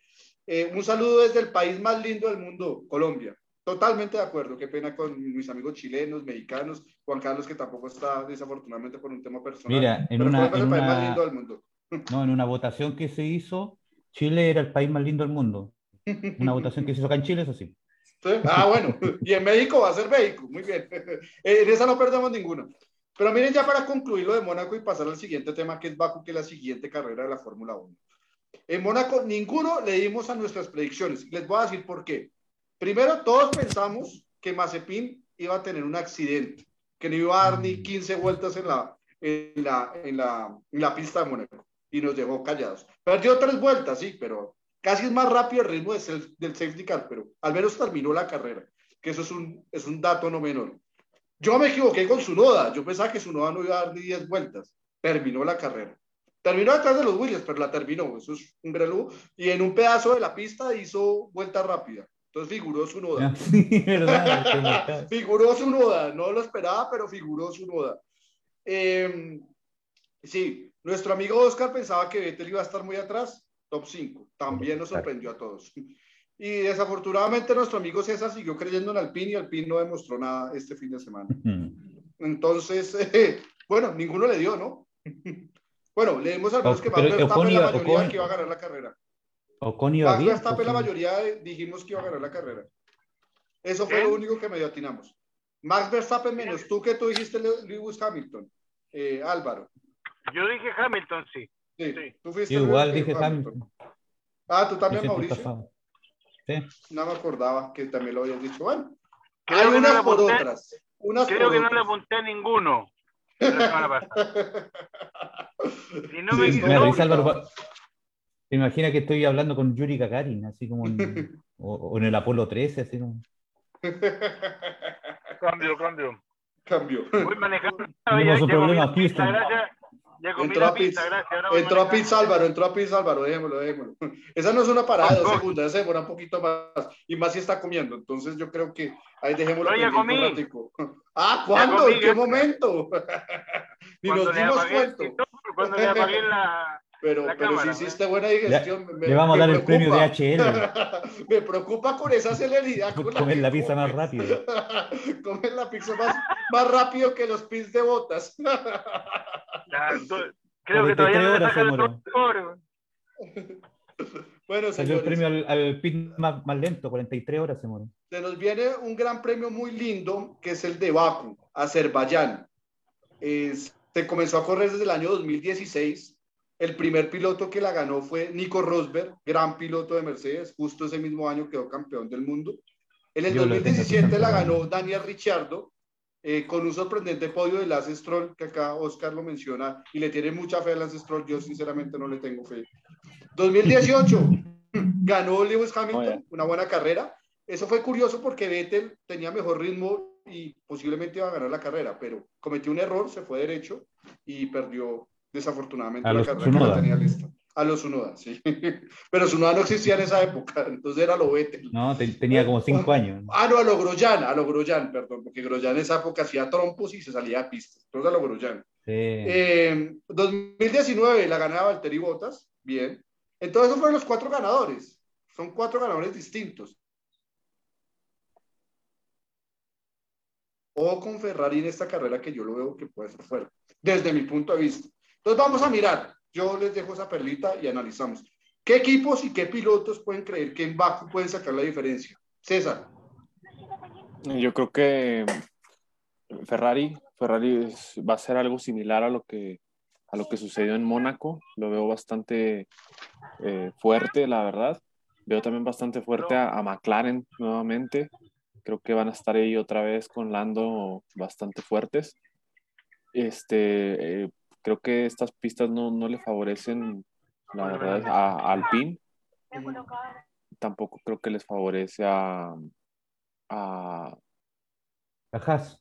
Eh, un saludo desde el país más lindo del mundo, Colombia. Totalmente de acuerdo. Qué pena con mis amigos chilenos, mexicanos, Juan Carlos, que tampoco está desafortunadamente por un tema personal. Mira, en una, en una, más lindo del mundo. [laughs] No, en una votación que se hizo, Chile era el país más lindo del mundo. Una [laughs] votación que se hizo acá en Chile, eso sí. Ah, bueno, y en México va a ser México, muy bien. [laughs] En esa no perdemos ninguno. Pero miren, ya para concluir lo de Mónaco y pasar al siguiente tema, que es Baku, que es la siguiente carrera de la Fórmula 1. En Mónaco, ninguno le dimos a nuestras predicciones. Les voy a decir por qué. Primero, todos pensamos que Mazepin iba a tener un accidente, que no iba a dar ni 15 vueltas en la, en la, en la, en la pista de Mónaco y nos dejó callados. Perdió tres vueltas, sí, pero Casi es más rápido el ritmo del safety car, pero al menos terminó la carrera, que eso es un, es un dato no menor. Yo me equivoqué con su noda, yo pensaba que su noda no iba a dar ni 10 vueltas, terminó la carrera. Terminó detrás de los Williams, pero la terminó, eso es un gran y en un pedazo de la pista hizo vuelta rápida. Entonces figuró su noda. Sí, verdad, [laughs] figuró su noda, no lo esperaba, pero figuró su noda. Em, sí, nuestro amigo Oscar pensaba que Vettel iba a estar muy atrás, top 5. También nos sorprendió a todos. Y desafortunadamente nuestro amigo César siguió creyendo en Alpine y Alpine no demostró nada este fin de semana. Entonces, [laughs] bueno, ninguno le dio, ¿no? [laughs] bueno, leemos al menos que Max Verstappen la mayoría que iba a ganar la carrera. Ocon iba Max Verstappen la mayoría dijimos que iba a ganar la carrera. Eso fue lo único que medio atinamos. Max Verstappen menos tú que tú dijiste Lewis Hamilton, eh, Álvaro. Yo dije Hamilton, sí. Sí, tú fuiste igual dije Hamilton. Ah, tú también, Mauricio. Sí. No me acordaba que también lo habías dicho. Bueno, hay unas por otras. Unas creo que no le apunté a ninguno. La semana pasada. si no me sí, imagina que estoy hablando con Yuri Gagarin, así como en, [laughs] o, en el Apolo 13, así como. Cambio, cambio. Cambio. Voy manejando. Tenemos un problema, Houston. Gracias entró a pizza, entró a pizza Álvaro, entró a pizza Álvaro, dejémoslo, dejémoslo. Esa no es una parada de dos segundos, esa demora un poquito más. Y más si está comiendo. Entonces yo creo que ahí dejémoslo un ratico. [laughs] Ah, ¿cuándo? ¿En qué momento? [laughs] Ni nos dimos cuenta. Cuando le apagué la, pero, pero si hiciste buena digestión. le vamos a dar el premio de HL. [laughs] me preocupa con esa celeridad. Con Comer la, pizza más rápido. [laughs] Comer la pizza más, más rápido que los pins de botas. [laughs] creo que todavía no le el Bueno, Salió el premio al, al pin más, más, lento, 43 horas se muere. Se nos viene un gran premio muy lindo, que es el de Baku, Azerbaiyán. se comenzó a correr desde el año 2016 el primer piloto que la ganó fue Nico Rosberg, gran piloto de Mercedes, justo ese mismo año quedó campeón del mundo. En el 2017 la ganó Daniel Ricciardo, eh, con un sorprendente podio de Lance Stroll, que acá Oscar lo menciona, y le tiene mucha fe a Lance Stroll, yo sinceramente no le tengo fe. 2018 [laughs] ganó Lewis Hamilton, una buena carrera. Eso fue curioso porque Vettel tenía mejor ritmo y posiblemente iba a ganar la carrera, pero cometió un error, se fue derecho y perdió desafortunadamente, a la carrera la tenía lista. A los Sunoda, sí. [laughs] Pero Sunoda no existía en esa época, entonces era lo vete. No, tenía como cinco años. Ah, no, a lo Groyan, a lo Groyan, perdón, porque Groyan en esa época hacía trompos y se salía a pistas. Entonces a lo. Sí. 2019 eh, la ganaba Valtteri Bottas, bien. Entonces esos fueron los cuatro ganadores. Son cuatro ganadores distintos. o con Ferrari en esta carrera que yo lo veo que puede ser fuerte, desde mi punto de vista. Entonces vamos a mirar, yo les dejo esa perlita y analizamos. ¿Qué equipos y qué pilotos pueden creer que en Baku pueden sacar la diferencia? César. Yo creo que Ferrari, Ferrari va a ser algo similar a lo que a lo que sucedió en Mónaco. Lo veo bastante eh, fuerte, la verdad. Veo también bastante fuerte a, McLaren nuevamente. Creo que van a estar ahí otra vez con Lando bastante fuertes. Este, eh, creo que estas pistas no, no, le favorecen, la verdad, a, Alpine. Tampoco creo que les favorece a, a, a Haas.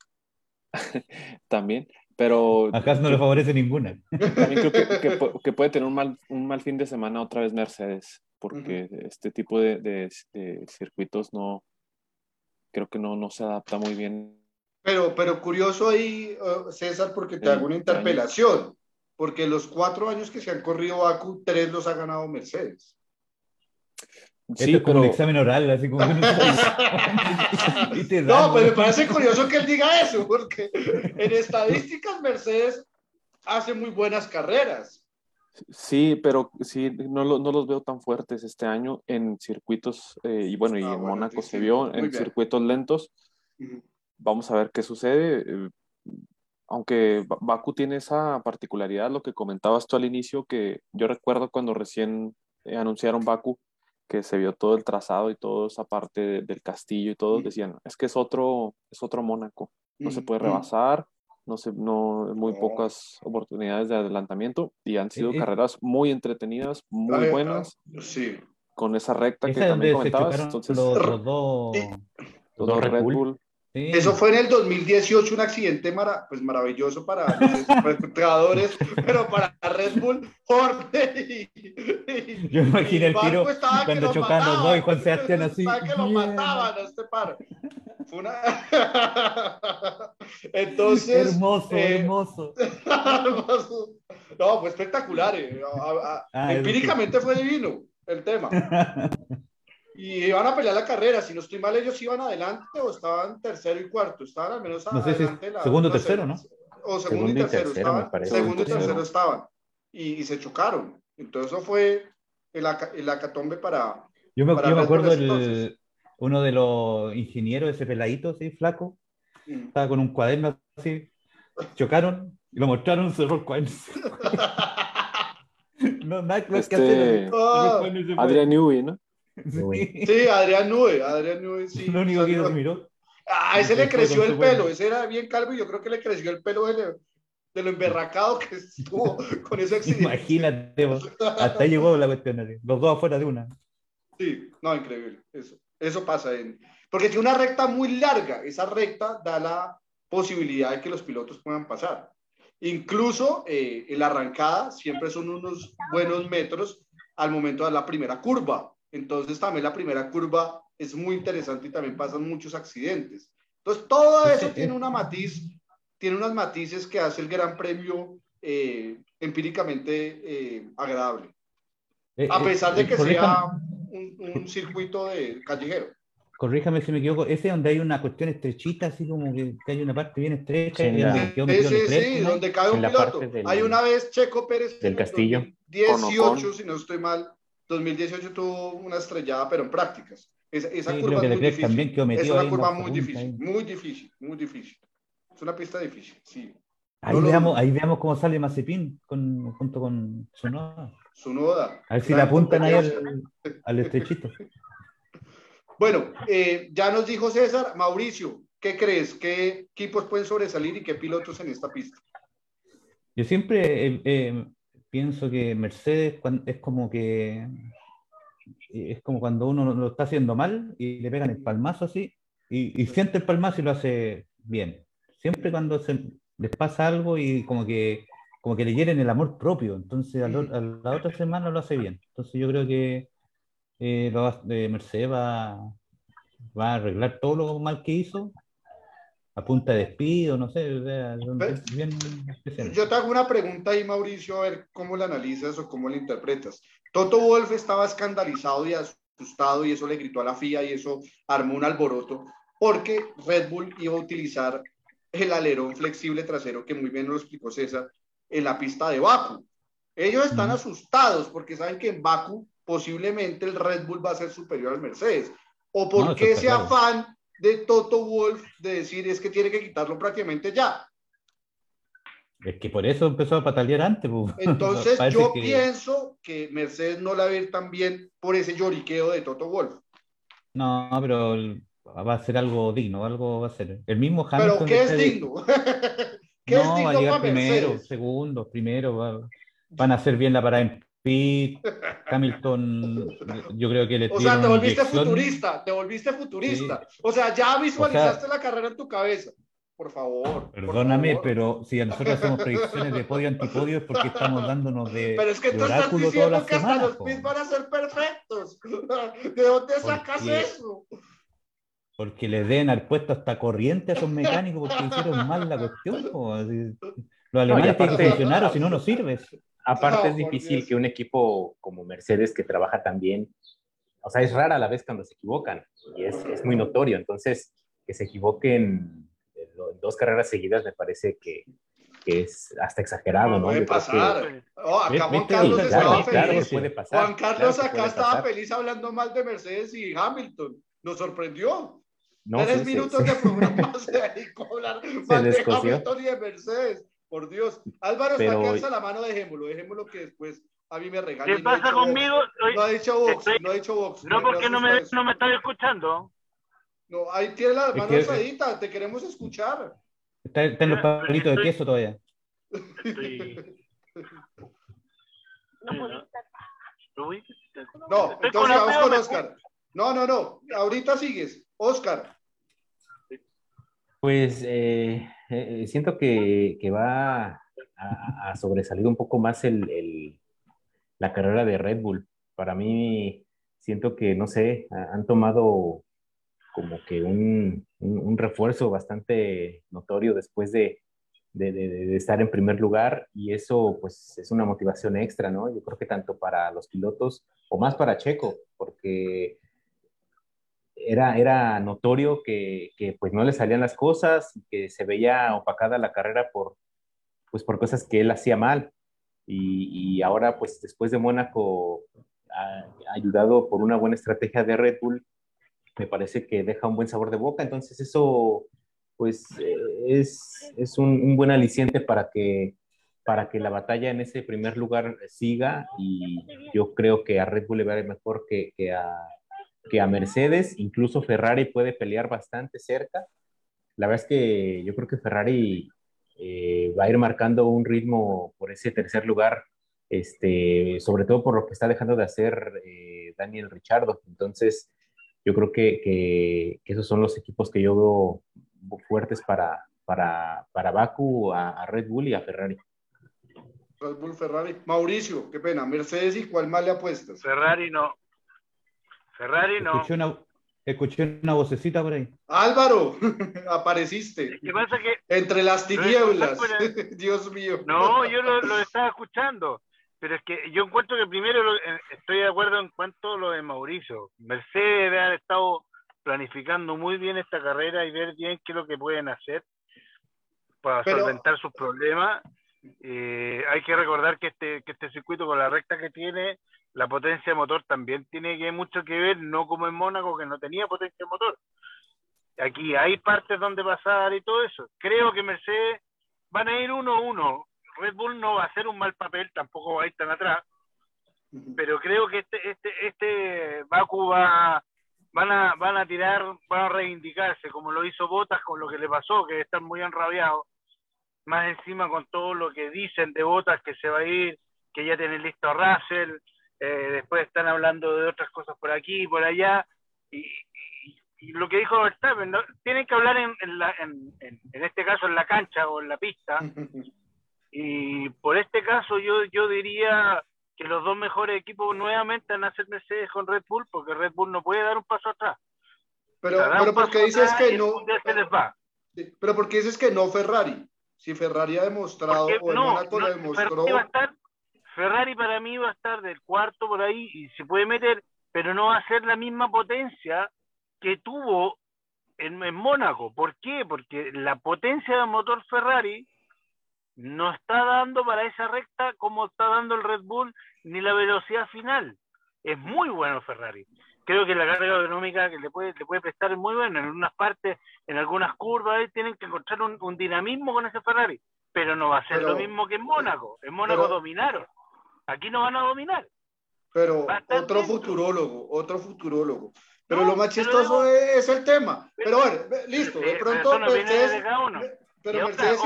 [laughs] también, pero... A Haas no le favorece ninguna. También creo que, puede tener un mal, un mal fin de semana otra vez Mercedes, porque este tipo de, de, circuitos no, creo que no, no se adapta muy bien. Pero, pero curioso ahí, uh, César, porque te hago una interpelación, porque los cuatro años que se han corrido Baku, tres los ha ganado Mercedes. Sí, es como un examen oral, así como... [laughs] no, [laughs] pero me parece curioso que él diga eso, porque en estadísticas Mercedes hace muy buenas carreras. Sí, pero sí, no, no los veo tan fuertes este año en circuitos, eh, y bueno, y ah, en Mónaco se vio en circuitos lentos. Vamos a ver qué sucede. Eh, aunque Baku tiene esa particularidad, lo que comentabas tú al inicio, que yo recuerdo cuando recién eh, anunciaron Baku, que se vio todo el trazado y toda esa parte del castillo y todo, decían, es que es otro, es otro Mónaco, no se puede rebasar, no se, no, muy pocas oportunidades de adelantamiento y han sido carreras muy entretenidas, muy buenas. Sí. Con esa recta que también comentabas. Entonces, [laughs] los, dos, los dos Red Bull eso fue en el 2018, un accidente pues maravilloso para los [laughs] espectadores, pero para Red Bull, Jorge y, Yo me imagino el tiro cuando chocan los dos y Juan Sebastián así. que lo mataban a este par. Fue una... [laughs] Entonces... Hermoso, eh, [laughs] hermoso. No, fue espectacular. Eh. Ah, empíricamente fue divino el tema. Y iban a pelear la carrera. Si no estoy mal, ellos iban adelante o estaban tercero y cuarto. Estaban al menos no adelante. segundo, tercero, ¿no? O segundo, y tercero, estaban. Segundo y tercero estaban. Y, se chocaron. Entonces, eso fue el, el acatombe para. Yo me, yo me acuerdo el, uno de los ingenieros, ese peladito así, flaco, mm. estaba con un cuaderno así, chocaron y lo mostraron, cerró el cuaderno. [laughs] [laughs] no, nada que este, hacer. Adrián Newey, ¿no? [laughs] Sí, Adrián Nube, Adrián Nube, sí. Lo único que miró. Ah, ese le creció el pelo, ese era bien calvo y yo creo que le creció el pelo de, de lo emberracado que estuvo [laughs] con ese accidente. Imagínate, hasta ahí llegó la cuestión, los dos afuera de una. Sí, no, increíble, eso, eso pasa en... Porque tiene una recta muy larga, esa recta da la posibilidad de que los pilotos puedan pasar. Incluso eh, en la arrancada siempre son unos buenos metros al momento de la primera curva. Entonces también la primera curva es muy interesante y también pasan muchos accidentes. Entonces todo eso tiene una matiz, tiene unas matices que hace el Gran Premio eh, empíricamente eh, agradable. Eh, a pesar de que sea un, circuito de callejero. Corríjame si me equivoco, ese donde hay una cuestión estrechita, así como que, hay una parte bien estrecha. Sí, sí, donde cae un piloto. hay una vez Checo Pérez del Castillo. 18, si no estoy mal, 2018 tuvo una estrellada, pero en prácticas. Esa, esa curva es muy difícil. es una curva muy difícil, muy difícil, muy difícil. Es una pista difícil, sí. Ahí, veamos, ahí veamos cómo sale Mazepin con, junto con Sunoda. Sunoda. A ver si le apuntan ahí al, estrechito. [laughs] Bueno, eh, ya nos dijo César, Mauricio, ¿qué crees? ¿Qué equipos pueden sobresalir y qué pilotos en esta pista? Yo siempre eh, pienso que Mercedes es como que es como cuando uno lo está haciendo mal y le pegan el palmazo así y, siente el palmazo y lo hace bien. Siempre cuando se, les pasa algo y como que como que le hieren el amor propio, entonces a, la otra semana lo hace bien. Entonces yo creo que eh, eh, Mercedes va, va a arreglar todo lo mal que hizo a punta de despido, no sé. bien Yo te hago una pregunta ahí, Mauricio, a ver cómo la analizas o cómo la interpretas. Toto Wolf estaba escandalizado y asustado y eso le gritó a la FIA y eso armó un alboroto porque Red Bull iba a utilizar el alerón flexible trasero, que muy bien lo explicó César, en la pista de Baku. Ellos están asustados porque saben que en Baku posiblemente el Red Bull va a ser superior al Mercedes. ¿O por qué ese afán de Toto Wolf de decir es que tiene que quitarlo prácticamente ya? Es que por eso empezó a patalear antes. [laughs] Entonces yo pienso que Mercedes no la va a ir tan bien por ese lloriqueo de Toto Wolf. No, pero va a ser algo digno, algo va a ser. El mismo Hamilton. ¿Pero qué es digno? [laughs] ¿Qué no, es digno va a llegar primero, segundo, primero. van a hacer bien la parada en pit. [laughs] Hamilton, yo creo que le O sea, te volviste futurista, te volviste futurista. O sea, ya visualizaste la carrera en tu cabeza. Por favor. Perdóname, pero si nosotros hacemos predicciones de podio antipodio es porque estamos dándonos de. Pero es que tú estás diciendo que hasta los pits van a ser perfectos. [laughs] ¿De dónde sacas eso? porque le den al puesto hasta corriente a esos [laughs] mecánicos porque hicieron mal la cuestión. Los alemanes tienen que funcionar o si no, no sirves. Aparte es difícil que un equipo como Mercedes que trabaja tan bien, o sea, es rara la vez cuando se equivocan y es, es muy notorio. Entonces, que se equivoquen en dos carreras seguidas me parece que, que es hasta exagerado, ¿no? Puede pasar. Oh, acá Juan Carlos estaba feliz. Juan Carlos acá estaba feliz hablando mal de Mercedes y Hamilton. Nos sorprendió. No, Tres minutos de [laughs] programa [laughs] se dedicó a hablar mal de Hamilton y de Mercedes. Por Dios. Álvaro Pero... está que la mano, dejémoslo, dejémoslo que después a mí me regañe. ¿Qué pasa no conmigo? No ha dicho Vox, no ha dicho Vox. No, porque no me, no me están escuchando. No, ahí tiene la mano alzadita, te queremos escuchar. Está, está en los palitos de queso todavía. Estoy... [laughs] No, entonces vamos con Oscar. No, no, no. Ahorita sigues. Oscar. Pues eh, eh, siento que, va a, sobresalir un poco más la carrera de Red Bull. Para mí, siento que, no sé, han tomado como que un, refuerzo bastante notorio después de, de, estar en primer lugar y eso pues es una motivación extra, ¿no? Yo creo que tanto para los pilotos o más para Checo, porque era, era notorio que, que, pues no le salían las cosas, que se veía opacada la carrera por, pues por cosas que él hacía mal. Y, y ahora, pues después de Mónaco, ayudado por una buena estrategia de Red Bull, me parece que deja un buen sabor de boca. Entonces eso, pues, eh, es, es un, un, buen aliciente para que, para que la batalla en ese primer lugar siga. Y yo creo que a Red Bull le va a ir mejor que, que a que a Mercedes, incluso Ferrari puede pelear bastante cerca. La verdad es que yo creo que Ferrari eh, va a ir marcando un ritmo por ese tercer lugar, este, sobre todo por lo que está dejando de hacer eh, Daniel Richardo. Entonces, yo creo que, que, esos son los equipos que yo veo fuertes para, para, para Baku, a, Red Bull y a Ferrari. Red Bull, Ferrari. Mauricio, qué pena. Mercedes y cuál más le apuestas? Ferrari no. Ferrari no. Escuché una, escuché una vocecita por ahí. Álvaro, [laughs] apareciste. ¿Qué pasa que Entre las tinieblas. [laughs] Dios mío. No, yo lo, estaba escuchando. Pero es que yo encuentro que primero eh, estoy de acuerdo en cuanto a lo de Mauricio. Mercedes debe haber estado planificando muy bien esta carrera y ver bien qué es lo que pueden hacer para solventar sus problemas. Eh, hay que recordar que este, que este circuito con la recta que tiene la potencia de motor también tiene que mucho que ver, no como en Mónaco que no tenía potencia de motor. Aquí hay partes donde pasar y todo eso. Creo que Mercedes van a ir uno a uno. Red Bull no va a hacer un mal papel, tampoco va a ir tan atrás. Pero creo que este, este, este Baku va, van a, van a tirar, van a reivindicarse, como lo hizo Botas con lo que le pasó, que están muy enrabiados. Más encima con todo lo que dicen de Botas que se va a ir, que ya tiene listo a Russell, eh, después están hablando de otras cosas por aquí y por allá, y, lo que dijo Verstappen, ¿no? tienen que hablar en, en, en, este caso en la cancha o en la pista, [laughs] y por este caso yo, yo diría que los dos mejores equipos nuevamente van a ser Mercedes con Red Bull, porque Red Bull no puede dar un paso atrás. Pero, pero porque dices que no... Pero porque dices que no Ferrari. Si Ferrari ha demostrado, o el no, lo demostró... Ferrari para mí va a estar del cuarto por ahí y se puede meter, pero no va a ser la misma potencia que tuvo en, en Mónaco. ¿Por qué? Porque la potencia del motor Ferrari no está dando para esa recta como está dando el Red Bull ni la velocidad final. Es muy bueno Ferrari. Creo que la carga aerodinámica que le puede, le puede prestar es muy buena. En unas partes, en algunas curvas, ahí tienen que encontrar un, dinamismo con ese Ferrari. Pero no va a ser lo mismo que en Mónaco. En Mónaco dominaron. Aquí no van a dominar. Pero otro futurólogo, otro futurólogo. Pero lo más chistoso es, el tema. Pero bueno, listo, de pronto Mercedes, pero Mercedes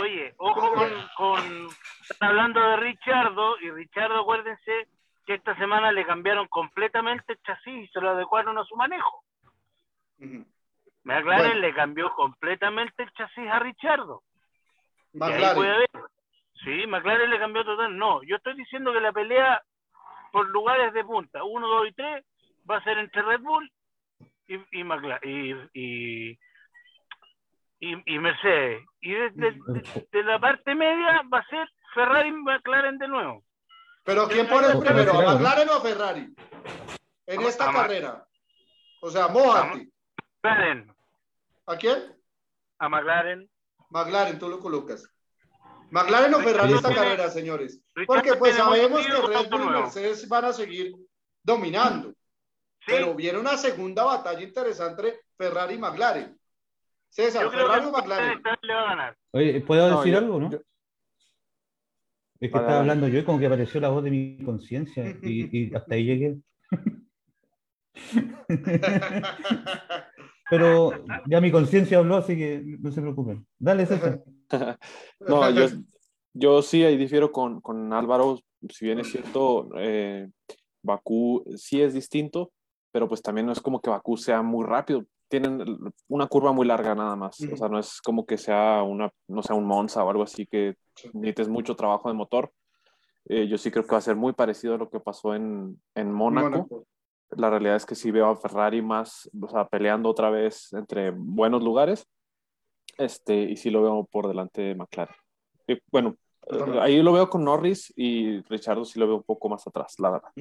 Oye, ojo con, con, Están hablando de Richardo, y Richardo, acuérdense que esta semana le cambiaron completamente el chasis y se lo adecuaron a su manejo. McLaren le cambió completamente el chasis a Richardo. McLaren. Sí, McLaren le cambió total. No, yo estoy diciendo que la pelea por lugares de punta, uno, dos y tres, va a ser entre Red Bull y, y, McLaren, y, y, Mercedes. Y de, la parte media va a ser Ferrari y McLaren de nuevo. Pero ¿quién pone el primero? ¿A McLaren o a Ferrari? En esta carrera. O sea. McLaren. ¿A quién? A McLaren. McLaren, tú lo colocas. McLaren o Ferrari esta carrera, señores. Porque pues sabemos que Red Bull y Mercedes van a seguir dominando. Pero viene una segunda batalla interesante Ferrari y McLaren. César, Ferrari o McLaren. Le va a ganar. Oye, ¿puedo decir algo, no? Es que estaba hablando yo y como que apareció la voz de mi conciencia y, hasta ahí llegué. [laughs] [laughs] Pero ya mi conciencia habló, así que no se preocupen. Dale, César. [laughs] no, yo, yo sí ahí difiero con, con Álvaro. Si bien es cierto, eh, Bakú sí es distinto, pero pues también no es como que Bakú sea muy rápido tienen una curva muy larga nada más. O sea, no es como que sea una, no sea un Monza o algo así que necesites mucho trabajo de motor. Eh, yo sí creo que va a ser muy parecido a lo que pasó en, en Mónaco. La realidad es que sí veo a Ferrari más, o sea, peleando otra vez entre buenos lugares. Este, y sí lo veo por delante de McLaren. Y, bueno, ahí lo veo con Norris y Richardo sí lo veo un poco más atrás, la verdad.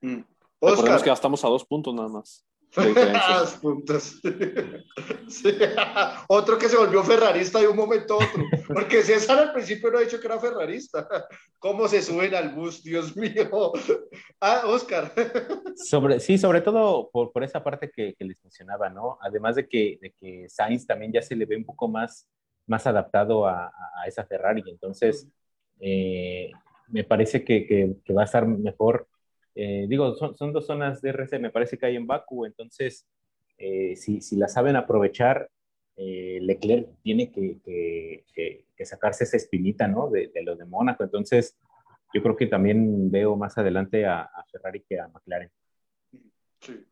Mm. Oscar. que ya estamos a dos puntos nada más. [laughs] [laughs] [laughs] Otro que se volvió ferrarista de un momento a otro. Porque César al principio no ha dicho que era ferrarista. ¿Cómo se suben al bus? Dios mío. Ah, Oscar. Sobre, sí, sobre todo por, por esa parte que, que, les mencionaba, ¿no? Además de que, de que Sainz también ya se le ve un poco más, más adaptado a, a esa Ferrari. Entonces, eh, me parece que, que va a estar mejor eh, digo, son, son, dos zonas de RC, me parece que hay en Baku, entonces, eh, si, si, la saben aprovechar, eh, Leclerc tiene que, que, que, sacarse esa espinita, ¿no? De, de, lo de Mónaco, entonces, yo creo que también veo más adelante a, Ferrari que a McLaren. Sí.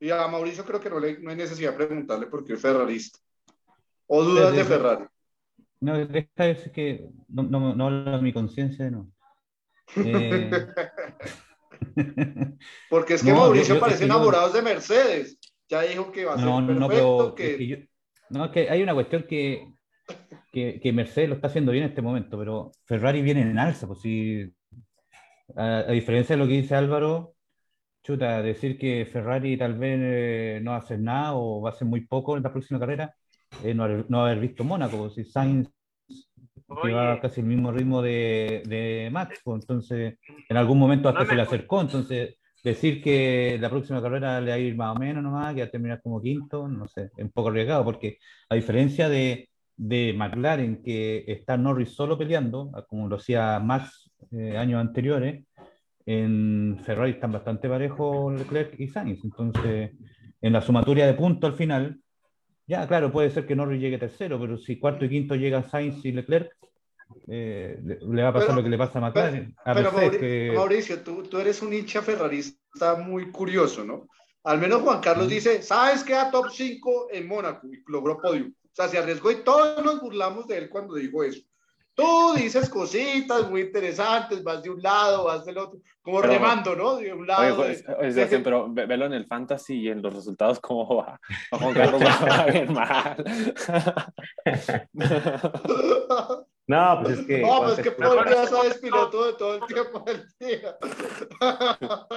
Y a Mauricio creo que no, le, no hay necesidad de preguntarle por qué es ferrarista. ¿O dudas de Ferrari? No, deja decir que no, no, no hablo de mi conciencia, no. [laughs] Eh, Porque es que Mauricio parece enamorado de Mercedes. Ya dijo que va a ser no, perfecto. No, que... no, es que hay una cuestión que, que, Mercedes lo está haciendo bien en este momento, pero Ferrari viene en alza. Pues si, a, diferencia de lo que dice Álvaro, chuta, decir que Ferrari tal vez eh, no va a hacer nada o va a hacer muy poco en la próxima carrera, eh, no, no, haber visto Mónaco. Pues si Sainz que va casi el mismo ritmo de, de Max, pues, entonces en algún momento hasta se le acercó, entonces decir que la próxima carrera le va a ir más o menos nomás, que va a terminar como quinto, no sé, es un poco arriesgado, porque a diferencia de, de McLaren, que está Norris solo peleando, como lo hacía Max eh, años anteriores, en Ferrari están bastante parejos Leclerc y Sainz, entonces en la sumatoria de puntos al final, ya, claro, puede ser que Norris llegue tercero, pero si cuarto y quinto llegan Sainz y Leclerc, eh, le va a pasar lo que le pasa a McLaren. pero, Mauricio, tú, tú, eres un hincha ferrarista muy curioso, ¿no? Al menos Juan Carlos dice, ¿sabes qué? A top 5 en Mónaco y logró podio. O sea, se arriesgó y todos nos burlamos de él cuando dijo eso. Tú dices cositas muy interesantes, vas de un lado, vas del otro, como remando, ¿no? De un lado. Oye, pues, pero velo en el fantasy y en los resultados, ¿cómo va? [laughs] Juan Carlos va bien mal. [laughs] No, pues es que. No, pues que Paul ya sabes piloto de todo el tiempo del día. [laughs]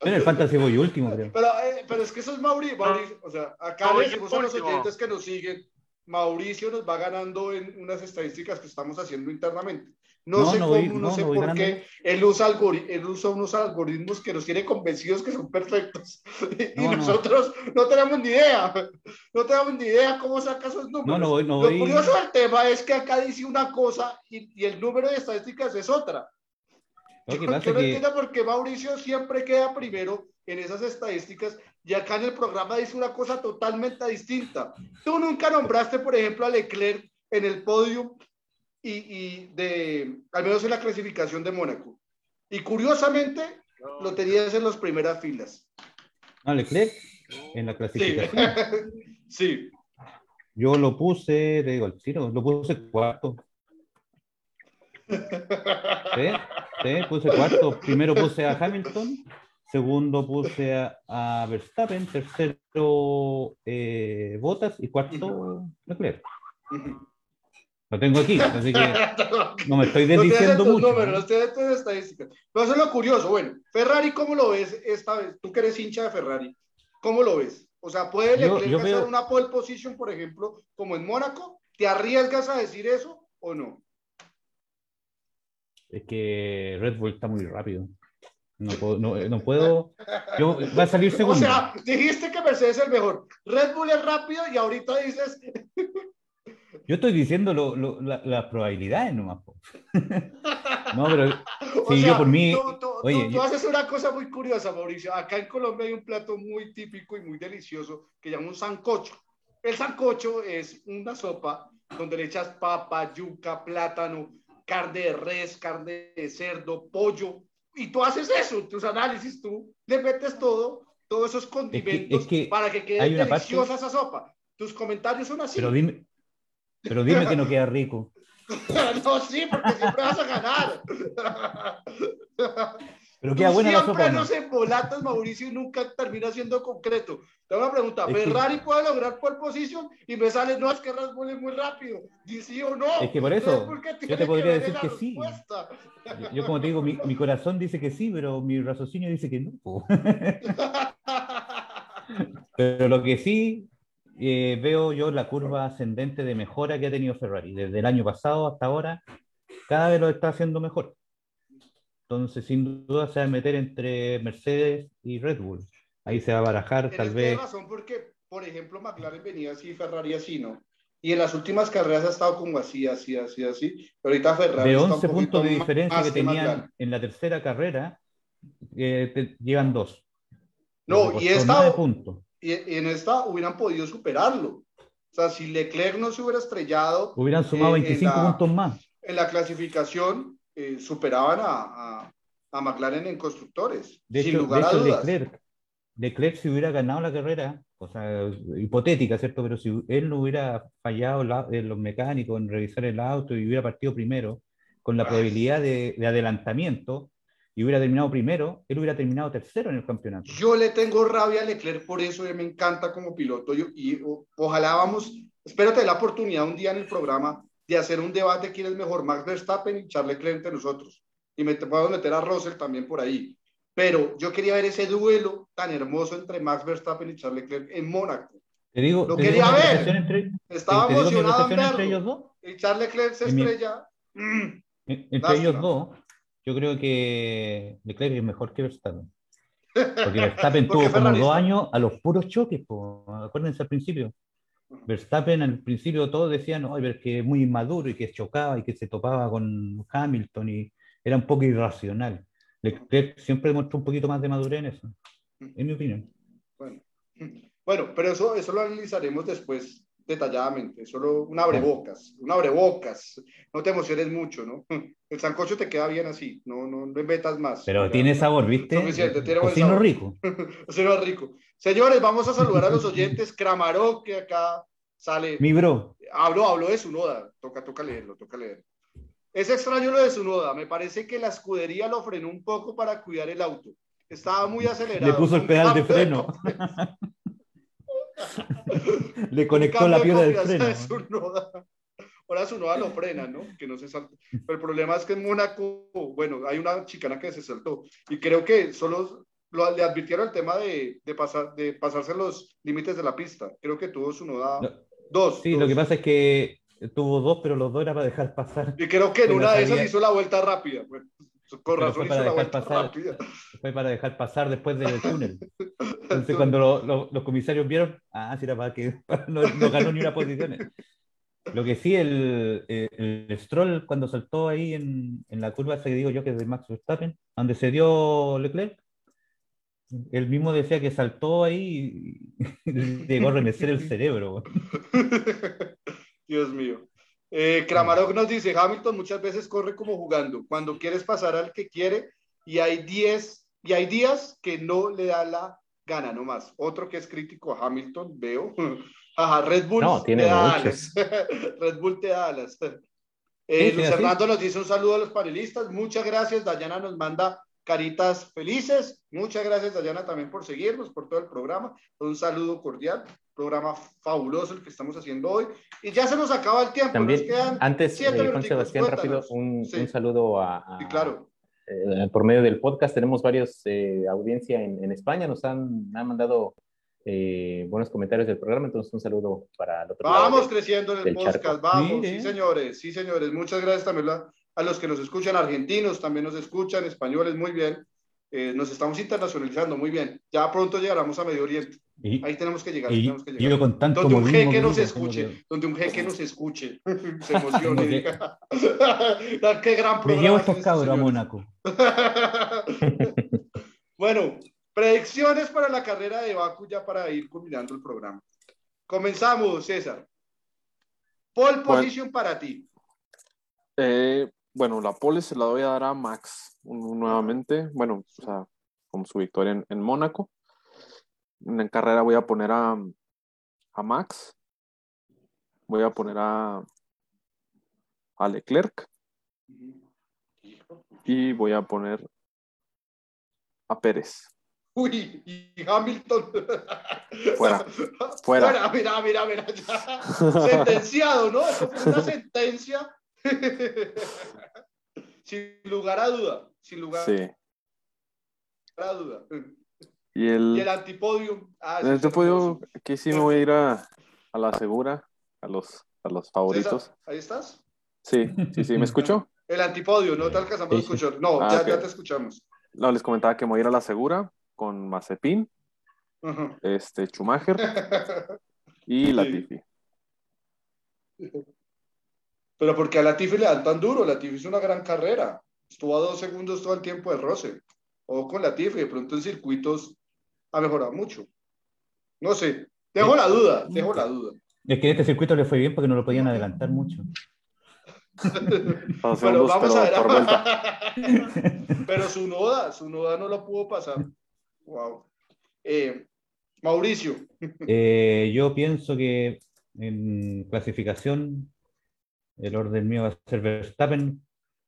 Bueno, el Fantasy voy último, creo. Pero, eh, pero es que eso es Mauricio. Mauricio o sea, acá No, le yo decimos a los oyentes que nos siguen, Mauricio nos va ganando en unas estadísticas que estamos haciendo internamente. No, No, sé no cómo, no, no, sé por ganando. qué. Él usa, él usa unos algoritmos que nos tiene convencidos que son perfectos. [laughs] y No, no. nosotros no tenemos ni idea. No tenemos ni idea cómo saca esos números. Lo voy. curioso del tema es que acá dice una cosa y, y el número de estadísticas es otra. Lo que Yo pasa no que entiendo por qué Mauricio siempre queda primero en esas estadísticas y acá en el programa dice una cosa totalmente distinta. Tú nunca nombraste, por ejemplo, a Leclerc en el podio y, y de, al menos en la clasificación de Mónaco. Y curiosamente lo tenías en las primeras filas. no, Leclerc en la Sí, clasificación. [laughs] sí. Yo lo puse, te digo al tiro, lo puse cuarto. ¿Sí? ¿Sí? Puse cuarto. Primero puse a Hamilton, segundo puse a, a Verstappen, tercero eh, Bottas y cuarto Leclerc. Lo tengo aquí, así que no me estoy [laughs] No desdiciendo tus mucho. números, no tus estadísticas. Pero eso es lo curioso. Bueno, Ferrari, ¿cómo lo ves esta vez? Tú que eres hincha de Ferrari, ¿cómo lo ves? O sea, ¿puede Yo- Leclerc yo hacer veo- una pole position, por ejemplo, como en Mónaco? ¿Te arriesgas a decir eso o no? Es que Red Bull está muy rápido. No puedo, no, no puedo. Yo, va a salir [laughs] O segundo. sea, dijiste que Mercedes es el mejor. Red Bull es rápido y ahorita dices, [laughs] Yo estoy diciendo lo- lo- la- las probabilidades nomás. [laughs] no, pero o Sí, sea, yo por mí- tú, tú- oye, tú- yo- haces una cosa muy curiosa, Mauricio. Acá en Colombia hay un plato muy típico y muy delicioso que llama un sancocho. El sancocho es una sopa donde le echas papa, yuca, plátano, carne de res, carne de cerdo, pollo. Y tú haces eso, tus análisis, tú le metes todo, todos esos condimentos es que para que quede hay una parte- deliciosa esa sopa. Tus comentarios son así. Pero dime, pero dime que no queda rico. [laughs] no, sí, porque siempre vas a ganar. [laughs] Pero queda Tú buena siempre sopa. ¿o no? nos embolatas, Mauricio, y nunca termina siendo concreto. Te hago una pregunta. Es que- ¿Ferrari puede lograr pole position? Y me sale, no, es que Red Bull es muy rápido. ¿Y sí o no? Es que por eso, ¿qué yo te podría decir que sí. Yo, yo como te digo, mi, mi corazón dice que sí, pero mi raciocinio dice que no. [laughs] Pero lo que sí eh, veo yo la curva ascendente de mejora que ha tenido Ferrari. Desde el año pasado hasta ahora, cada vez lo está haciendo mejor. Entonces, sin duda, se va a meter entre Mercedes y Red Bull. Ahí se va a barajar, tal vez. razón porque, por ejemplo, McLaren venía así, Ferrari así, ¿no? Y en las últimas carreras ha estado como así, así, así, así. Pero ahorita Ferrari De está un 11 poquito puntos de diferencia que tenían McLaren. en la tercera carrera, eh, te- llevan dos. No, y esta- y en esta hubieran podido superarlo. O sea, si Leclerc no se hubiera estrellado Hubieran sumado Eh, en 25 la- puntos más. en la clasificación, eh, superaban a, a, a McLaren en constructores, De sin hecho, lugar de a hecho dudas. Leclerc, Leclerc si hubiera ganado la carrera, o sea, hipotética, ¿cierto? Pero si él no hubiera fallado la- en los mecánicos en revisar el auto y hubiera partido primero, con la Ah. probabilidad de, de adelantamiento, y hubiera terminado primero, él hubiera terminado tercero en el campeonato. Yo le tengo rabia a Leclerc por eso, me encanta como piloto yo- y o- ojalá vamos, espero tener la oportunidad un día en el programa de hacer un debate quién es mejor, Max Verstappen y Charles Leclerc entre nosotros. Y me podemos meter a Russell también por ahí. Pero yo quería ver ese duelo tan hermoso entre Max Verstappen y Charles Leclerc en Mónaco. Te digo, Lo te digo quería mi ver. entre, Estaba te digo emocionado en apreciación entre ellos verlo. dos. Y Charles Leclerc se En mi- estrella. Mm. En- Entre Lástima. ellos dos, yo creo que Leclerc es mejor que Verstappen. Porque Verstappen [laughs] tuvo como dos años a los puros choques, po. acuérdense al principio. Verstappen al principio todos decían, "Ay, pero es que es muy inmaduro y que chocaba y que se topaba con Hamilton y era un poco irracional. Leclerc siempre demostró un poquito más de madurez en eso, en mi opinión. Bueno, [laughs] bueno, pero eso, eso lo analizaremos después detalladamente. Solo un abrebocas, un abrebocas. No te emociones mucho, ¿no? [laughs] El sancocho te queda bien así, no, no, no metas más. Pero Ya. tiene sabor, ¿viste? Suficiente, tiene buen Cocino sabor. rico. [laughs] Era rico. Señores, vamos a saludar a los oyentes. Kramarok, que acá sale. Mi bro, Hablo, hablo de su noda. Toca, toca leerlo, toca leer. Es extraño lo de su noda. Me parece que la escudería lo frenó un poco para cuidar el auto. Estaba muy acelerado. le puso el pedal de freno. [laughs] [laughs] le conectó la piedra del freno. Ahora Tsunoda lo frena, ¿no? Que no se salte. Pero el problema es que en Mónaco, bueno, hay una chicana que se saltó. Y creo que solo lo, le advirtieron el tema de, de, pasar, de pasarse los límites de la pista. Creo que tuvo su noda. dos. Sí, lo que pasa es que tuvo dos, pero los dos era para dejar pasar. Y creo que en una de esas hizo la vuelta rápida. Con razón hizo la vuelta pasar. Fue para dejar pasar después del [laughs] túnel. Entonces, cuando los comisarios vieron, ah, sí, era para que [laughs] no, no ganó ni una posición. Lo que sí, el, el, Stroll cuando saltó ahí en, en, la curva que digo yo que es de Max Verstappen, donde se dio Leclerc, él mismo decía que saltó ahí y [laughs] llegó a remecer el cerebro. Dios mío. Eh, Kramarok nos dice, Hamilton muchas veces corre como jugando, cuando quieres pasar al que quiere y hay 10 y hay días que no le da la gana nomás. Otro que es crítico a Hamilton, veo. [laughs] Ajá, Red Bull no, tiene te da alas. [laughs] Red Bull te da alas. Eh, Luis Hernando nos dice un saludo a los panelistas. Muchas gracias. Dayana nos manda caritas felices. Muchas gracias, Dayana, también por seguirnos, por todo el programa. Un saludo cordial. Programa fabuloso el que estamos haciendo hoy. Y ya se nos acaba el tiempo. También, antes, eh, Juan Sebastián, rápido, un, un saludo a, a, sí, claro. Eh, por medio del podcast. Tenemos varios eh, audiencia en, en, España. Nos han, han mandado eh, buenos comentarios del programa. Entonces, un saludo para el otro Vamos creciendo en el podcast. Vamos, sí, señores. Sí, señores. Muchas gracias también a los que nos escuchan, argentinos también nos escuchan, españoles, muy bien. Eh, nos estamos internacionalizando muy bien. Ya pronto llegaremos a Medio Oriente. Ahí tenemos que llegar. Y, tenemos que llegar. con tanto donde un jeque nos escuche, donde un jeque nos escuche, [laughs] se emocione. diga, [laughs] ¡Qué gran programa! Me llevo estos cabros a Mónaco. [laughs] bueno, predicciones para la carrera de Baku ya para ir culminando el programa. Comenzamos, César. Pole position para ti. Eh, bueno, la pole se la voy a dar a Max nuevamente. Bueno, o sea, como su victoria en, en Mónaco. En carrera voy a poner a, a Max. Voy a poner a, a Leclerc. Y voy a poner a Pérez. Uy, y Hamilton. Fuera, [laughs] fuera. Fuera, mira, mira, mira. Ya. Sentenciado, ¿no? Eso fue una sentencia [laughs] sin lugar a duda, sin lugar sí. a duda. Y el, y el antipodio. Ah, el antipodio, aquí sí me voy a ir a, a, la segura, a los, a los favoritos. César, ¿Ahí estás? Sí, sí, sí, ¿me escucho? El antipodio, no te alcanzamos a escuchar. No, ah, ya, okay. ya, te escuchamos. No, les comentaba que me voy a ir a la segura con Mazepin, uh -huh. este, Schumacher [laughs] y Latifi. [laughs] Pero porque a Latifi le dan tan duro, Latifi hizo una gran carrera. Estuvo a dos segundos todo el tiempo de roce. O con Latifi, de pronto en circuitos ha mejorado mucho. No sé, dejo la duda, dejo la duda. Es que en este circuito le fue bien porque no lo podían adelantar mucho. pero vamos pero, a ver. [laughs] pero su noda, su noda no lo pudo pasar. Wow. Eh, Mauricio. Eh, yo pienso que en clasificación el orden mío va a ser Verstappen.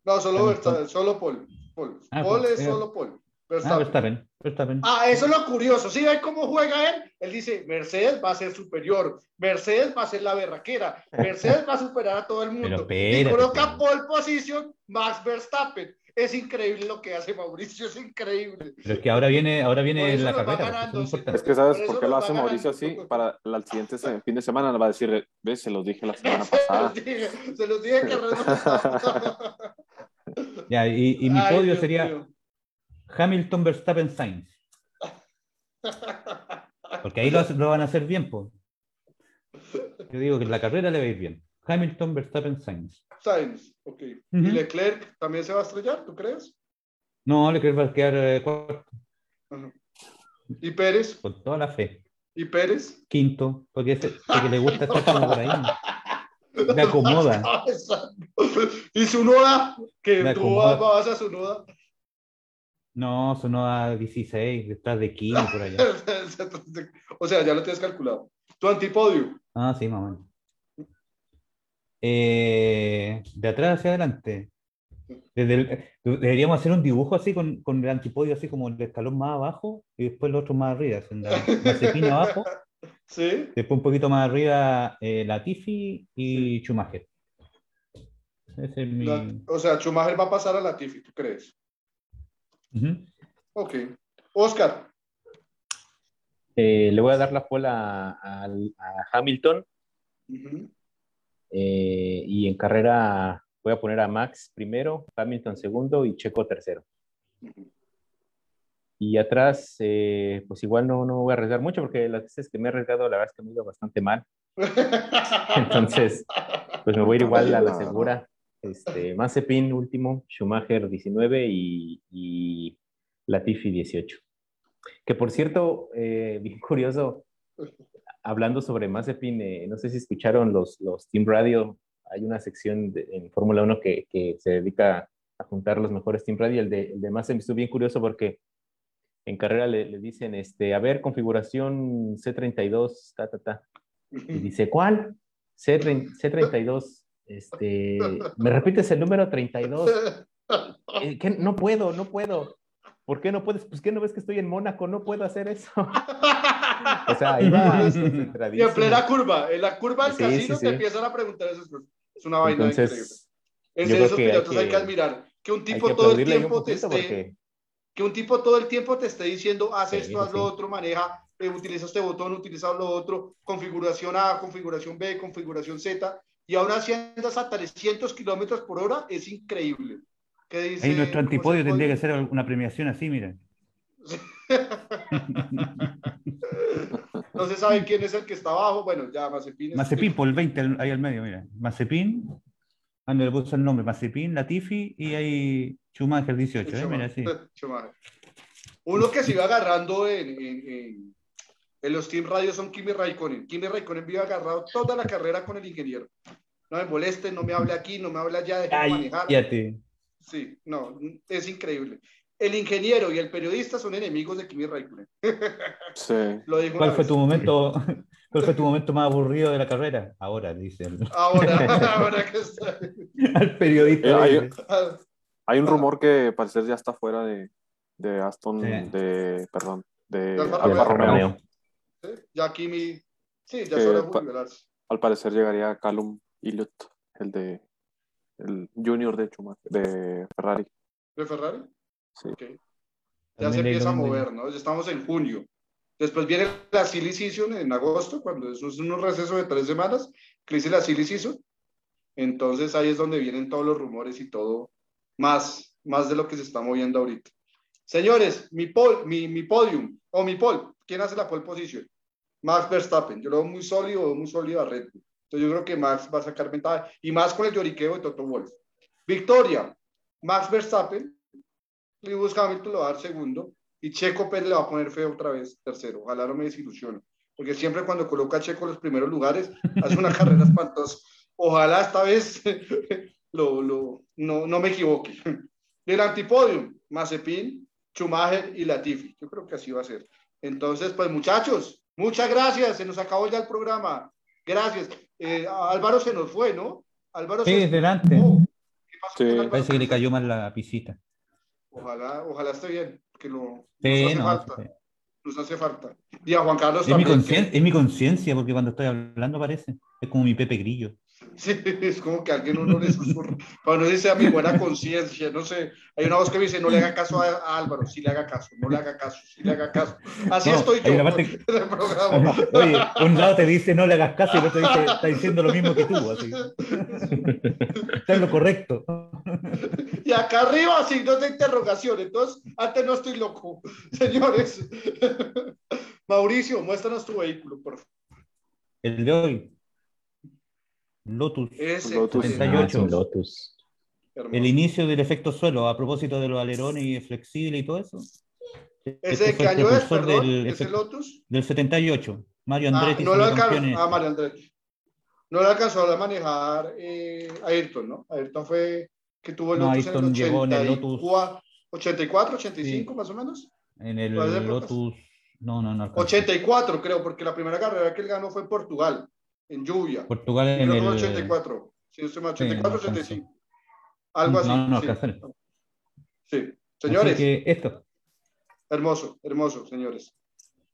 No, solo Verstappen, solo Paul. Paul, ah, Paul es solo Paul. Verstappen. Ah, Verstappen, Verstappen. Ah, eso es lo curioso. ¿Sí ven cómo juega él? Él dice, Mercedes va a ser superior, Mercedes va a ser la berraquera, [laughs] Mercedes va a superar a todo el mundo. Pero y coloca pole position, Max Verstappen. Es increíble lo que hace Mauricio, es increíble. Pero es que ahora viene, ahora viene la carrera. Ganando, es, es que sabes por, por qué lo hace Mauricio así. Para el siguiente fin de semana le va a decir, ves, se los dije la semana pasada. [laughs] se los dije, se los dije que Ya, y, y mi Ay, podio Dios sería. Hamilton, Verstappen, Sainz. Porque ahí lo, lo, van a hacer bien, pues. Yo digo que en la carrera le va a ir bien. Hamilton, Verstappen, Sainz. Sainz, ok. Uh -huh. ¿Y Leclerc también se va a estrellar, tú crees? No, Leclerc va a quedar eh, cuarto. Uh -huh. ¿Y Pérez? Con toda la fe. ¿Y Pérez? Quinto, porque, es, [laughs] porque le gusta estar como por ahí. Me acomoda. [laughs] ¿Y su noda? Que tú vas a su noda. No, su noda 16, detrás de 15 por allá. [laughs] o sea, ya lo tienes calculado. ¿Tu antipodio? Ah, sí, mamá. Eh, de atrás hacia adelante. Desde el, deberíamos hacer un dibujo así con, con, el antipodio, así como el escalón más abajo y después el otro más arriba. Mazepin [laughs] abajo. ¿Sí? Después un poquito más arriba eh, Latifi y sí. Schumacher. Ese es mi... La, o sea, Schumacher va a pasar a Latifi, ¿tú crees? Uh -huh. Ok. Oscar. Eh, le voy a dar la pola a, Hamilton. Eh, y en carrera voy a poner a Max primero, Hamilton segundo y Checo tercero. Y atrás, eh, pues igual no, no voy a arriesgar mucho porque las veces que me he arriesgado, la verdad es que me he ido bastante mal. [laughs] Entonces, pues me voy a ir igual a la segura. Este, Mazepin último, Schumacher 19 y, y Latifi 18. Que por cierto, eh, bien curioso, hablando sobre Mazepin, eh, no sé si escucharon los, los Team Radio, hay una sección en Fórmula 1 que, que, se dedica a juntar los mejores Team Radio. El de, el de Mazepin estuvo bien curioso porque en carrera le, le, dicen, este, a ver, configuración C32, ta, ta, ta. Y dice, ¿cuál? C, C32. Este, ¿Me repites el número 32? [laughs] Eh, ¿Qué? No puedo, no puedo. ¿Por qué no puedes? Pues que no ves que estoy en Mónaco, no puedo hacer eso. [laughs] o sea, iba [laughs] Y en plena curva, en la curva del casino te empiezan a preguntar eso. Es una vaina Entonces, increíble. Es esos pilotos hay que admirar. Que un tipo todo el tiempo te esté que un tipo todo el tiempo te esté diciendo, haz esto, haz lo otro, maneja, eh, utiliza este botón, utiliza lo otro, configuración A, configuración B, configuración Z, y ahora así andas a 300 kilómetros por hora, es increíble. ¿Qué dice, Ahí nuestro antipodio tendría que ser una premiación así, mira. [laughs] [laughs] no se sabe quién es el que está abajo, bueno, ya Mazepin. Mazepin, por el 20 ahí al medio, mira. Mazepin, Ando le puse el nombre, Mazepin, Latifi y hay Schumacher 18, ¿eh? Mira, sí. [laughs] Uno que se iba agarrando en, en, los Team Radio son Kimi Raikkonen. Kimi Raikkonen vive agarrado toda la carrera con el ingeniero. No me moleste, no me hable aquí, no me hable allá, de manejar. Sí, no, es increíble. El ingeniero y el periodista son enemigos de Kimi Raikkonen. [laughs] Sí. ¿Cuál fue tu momento? [laughs] ¿Cuál fue tu momento más aburrido de la carrera? Ahora, dicen. Ahora, [laughs] ahora que está. Al periodista. Eh, hay, un rumor que parecer ya está fuera de, de Aston, de, perdón, de Alfa Romeo. Ya Kimi, sí, ya suele jubilarse. Al parecer llegaría Callum Ilott, el de el junior de de Ferrari. ¿De Ferrari? Sí. Ya se empieza a mover, ¿no? Ya estamos en junio. Después viene la silly season en agosto, cuando es un receso de tres semanas, que dice la silly season. Entonces ahí es donde vienen todos los rumores y todo, más, más de lo que se está moviendo ahorita. Señores, mi, pol, mi, mi podium, o mi pole, ¿quién hace la pole position? Max Verstappen. Yo lo veo muy sólido, muy sólido a Red Bull. Entonces yo creo que Max va a sacar ventaja, y más con el lloriqueo de Toto Wolf. Victoria, Max Verstappen, Lewis Hamilton lo va a dar segundo, y Checo Pérez le va a poner feo otra vez, tercero. Ojalá no me desilusione. Porque siempre cuando coloca a Checo en los primeros lugares, hace una [laughs] carrera espantosa. Ojalá esta vez [laughs] lo, lo, no, no, me equivoque. El antipodium, Mazepin, Schumacher y Latifi. Yo creo que así va a ser. Entonces, pues muchachos, muchas gracias. Se nos acabó ya el programa. Gracias. Eh, Álvaro se nos fue, ¿no? Álvaro sí, delante. Oh, Parece que le cayó mal la pisita. Ojalá, ojalá esté bien que lo, sí, nos, hace falta, nos hace falta. Y a Juan Carlos es también. Mi es mi conciencia, porque cuando estoy hablando parece. Es como mi Pepe Grillo. Sí, es como que alguien uno le susurra. Cuando dice a mi buena conciencia, no sé. Hay una voz que me dice: no le haga caso a, Álvaro, sí le haga caso, no le haga caso, sí le haga caso. Así estoy yo parte... [laughs] en el programa. [laughs] Oye, un lado te dice: no le hagas caso, y el otro dice: está diciendo lo mismo que tú. Así. [laughs] Está en lo correcto. Y acá arriba, signos de interrogación. Entonces, antes no estoy loco. [laughs] Señores, [laughs] Mauricio, muéstranos tu vehículo, por favor. El de hoy. Lotus. Ese, Lotus. 78. Lotus. El inicio del efecto suelo, a propósito de los alerones y flexible y todo eso. ¿Ese este qué año es, perdón? Del, ¿Ese Lotus? Del 78. Mario ah, Andretti. Ah, no lo alcanzó, ah, Mario Andretti. No lo alcanzó a manejar eh, Ayrton, ¿no? Ayrton fue que tuvo el Lotus en el, 80, en el Lotus 84, 85 más o menos. En el Lotus, no, no, no. 84 creo, porque la primera carrera que él ganó fue en Portugal, en lluvia. Portugal en el... 84, si no 84, 85. Algo así. No, no, sí. sí. Señores. que esto. Hermoso, hermoso, señores.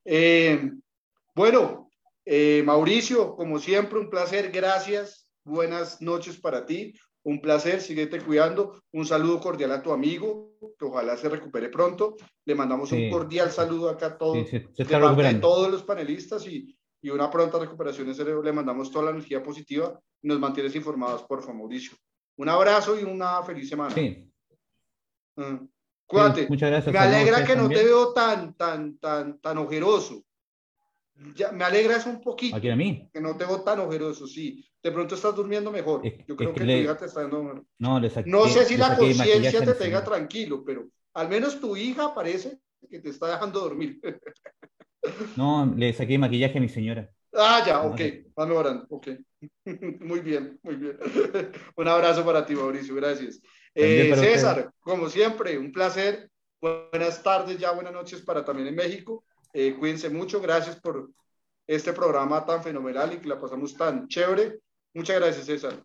Eh, bueno, eh, Mauricio, como siempre, un placer, gracias. Buenas noches para ti Un placer, síguete cuidando. Un saludo cordial a tu amigo, que ojalá se recupere pronto. Le mandamos un cordial saludo acá a todos, todos los panelistas y, y una pronta recuperación. Le mandamos toda la energía positiva y nos mantienes informados, por favor, Mauricio. Un abrazo y una feliz semana. Sí. Mm. Cuídate. muchas gracias. Me alegra que no te veo tan, tan, tan, tan ojeroso. Ya, me alegra eso un poquito. Aquí a mí. Que no te veo tan ojeroso, sí. De pronto estás durmiendo mejor. Yo creo que, tu hija te está dando mejor. No, no sé si la conciencia te tenga tranquilo, pero al menos tu hija parece que te está dejando dormir. [laughs] no, le saqué maquillaje a mi señora. Ah, ya, ok. Va mejorando. Ok. [laughs] muy bien, muy bien. [laughs] un abrazo para ti, Mauricio. Gracias. Eh, César, como siempre, un placer. Buenas tardes, ya buenas noches para también en México. Eh, cuídense mucho. Gracias por este programa tan fenomenal y que la pasamos tan chévere. Muchas gracias, César.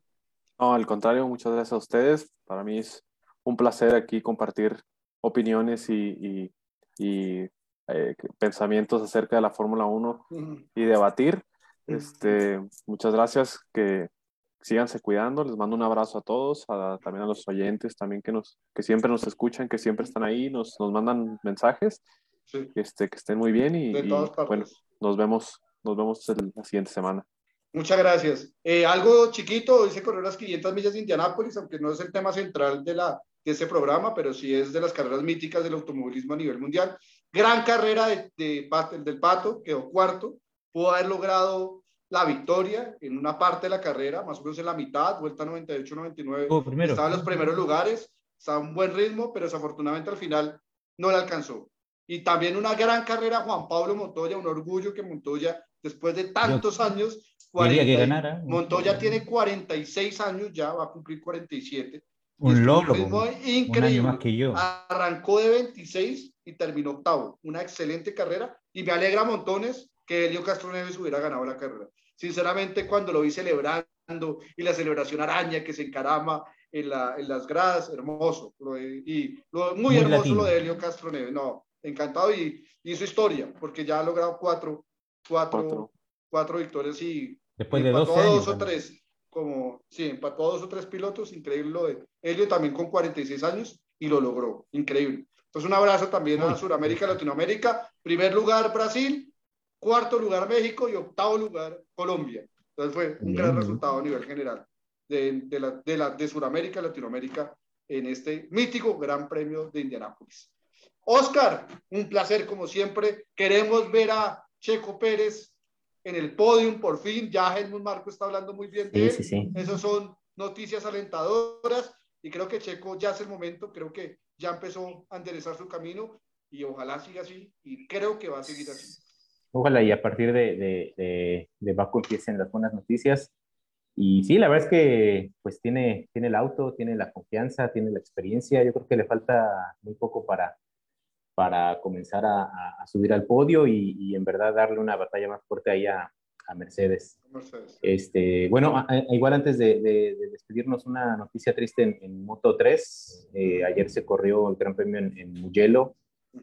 No, al contrario, muchas gracias a ustedes. Para mí es un placer aquí compartir opiniones y, y, eh, pensamientos acerca de la Fórmula 1 y debatir. Este, muchas gracias, que síganse cuidando, les mando un abrazo a todos, también a los oyentes también que, nos, que siempre nos escuchan, que siempre están ahí, nos, nos mandan mensajes, este, que estén muy bien y, bueno, nos vemos, nos vemos la siguiente semana. Muchas gracias. Eh, algo chiquito, hoy se corrió las 500 millas de Indianápolis, aunque no es el tema central de, la, de este programa, pero sí es de las carreras míticas del automovilismo a nivel mundial. Gran carrera de, de, del Pato, quedó cuarto, pudo haber logrado la victoria en una parte de la carrera, más o menos en la mitad, vuelta 98-99. estaba en los primeros lugares, estaba a un buen ritmo, pero desafortunadamente al final no le alcanzó. Y también una gran carrera Juan Pablo Montoya, un orgullo que Montoya, después de tantos años, 40, que ganara. Montoya tiene 46 años ya, va a cumplir 47. Un logro. increíble. más que yo. Arrancó de 26 y terminó octavo. Una excelente carrera y me alegra montones que Elio Castro Neves hubiera ganado la carrera. Sinceramente, cuando lo vi celebrando y la celebración araña que se encarama en, la, en las gradas, hermoso. y muy, hermoso lo de Helio Castro Neves. No, encantado y hizo historia, porque ya ha logrado cuatro, cuatro, cuatro. victorias y después de dos o tres, como, sí, empató a dos o tres pilotos, increíble lo de Helio también con 46 años y lo logró, increíble. Entonces un abrazo también a Sudamérica, Latinoamérica, primer lugar Brasil, cuarto lugar México y octavo lugar Colombia. Entonces fue un gran resultado a nivel general de, de, la, de, la, de Sudamérica, Latinoamérica en este mítico Gran Premio de Indianápolis. Oscar, un placer como siempre. Queremos ver a Checo Pérez en el podium por fin. Ya Helmut Marco está hablando muy bien de él. Sí, Esas son noticias alentadoras y creo que Checo ya es el momento. Creo que ya empezó a enderezar su camino y ojalá siga así y creo que va a seguir así. Ojalá y a partir de, de, de, Baku empiecen las buenas noticias. Y sí, la verdad es que pues tiene, tiene el auto, tiene la confianza, tiene la experiencia. Yo creo que le falta muy poco para, para comenzar a, a subir al podio y, y, en verdad darle una batalla más fuerte ahí a, a Mercedes. Este, bueno, igual antes de, de, despedirnos, una noticia triste en, Moto 3. Eh, ayer se corrió el Gran Premio en, en Mugello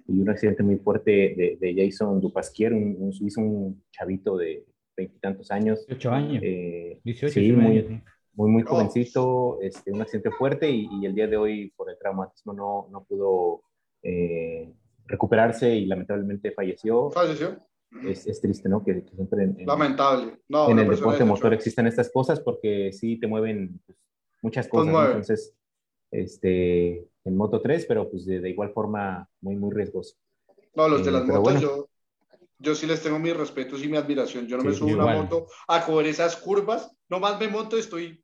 y un accidente muy fuerte de, de Jason Dupasquier, un, un, suizo, un chavito de veintitantos años. 18 años. Eh, 18 sí, muy, muy, muy jovencito, este, un accidente fuerte y, y, el día de hoy por el traumatismo no, no pudo eh, recuperarse y lamentablemente falleció. ¿Falleció? Es, es triste, ¿no? Que, que siempre en, Lamentable. No, en el deporte motor existen estas cosas porque sí te mueven pues, muchas cosas. ¿no? Entonces, este, en Moto 3, pero pues de, igual forma muy, muy riesgoso. No, los de eh, las motos yo, yo sí les tengo mis respetos y mi admiración. Yo no me subo una moto a coger esas curvas, nomás me monto y estoy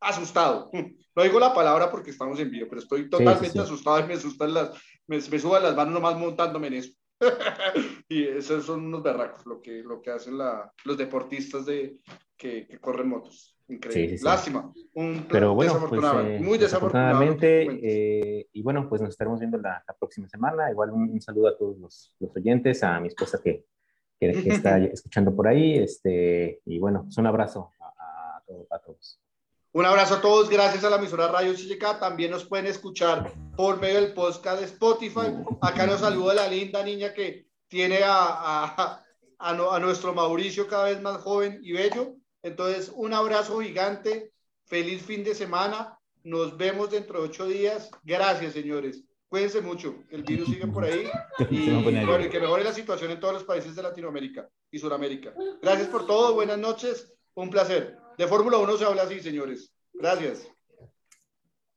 asustado. [laughs] No digo la palabra porque estamos en vivo, pero estoy totalmente asustado y me asustan las, me, me suban las manos nomás montándome en eso. [laughs] y esos son unos berracos lo que, lo que hacen la, los deportistas de, que, que corren motos. Increíble. Lástima. Un Pero bueno, pues, eh, muy desafortunadamente. Eh, y bueno, pues nos estaremos viendo la, próxima semana. Igual un, saludo a todos los, los, oyentes, a mi esposa que, que, está [laughs] escuchando por ahí. Este, y bueno, pues un abrazo a, a, todos. Un abrazo a todos, gracias a la emisora Radio Chichica. También nos pueden escuchar por medio del podcast de Spotify. Acá nos saluda la linda niña que tiene a, a, nuestro Mauricio cada vez más joven y bello. Entonces, un abrazo gigante, feliz fin de semana. Nos vemos dentro de ocho días. Gracias, señores. Cuídense mucho, el virus sigue por ahí. [laughs] Y, y que mejore la situación en todos los países de Latinoamérica y Sudamérica. Gracias por todo, buenas noches, un placer. De Fórmula 1 se habla así, señores. Gracias.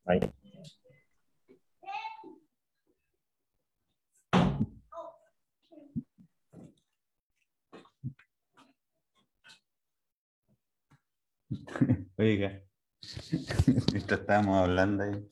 [laughs] Oiga, [laughs] mientras estábamos hablando ahí.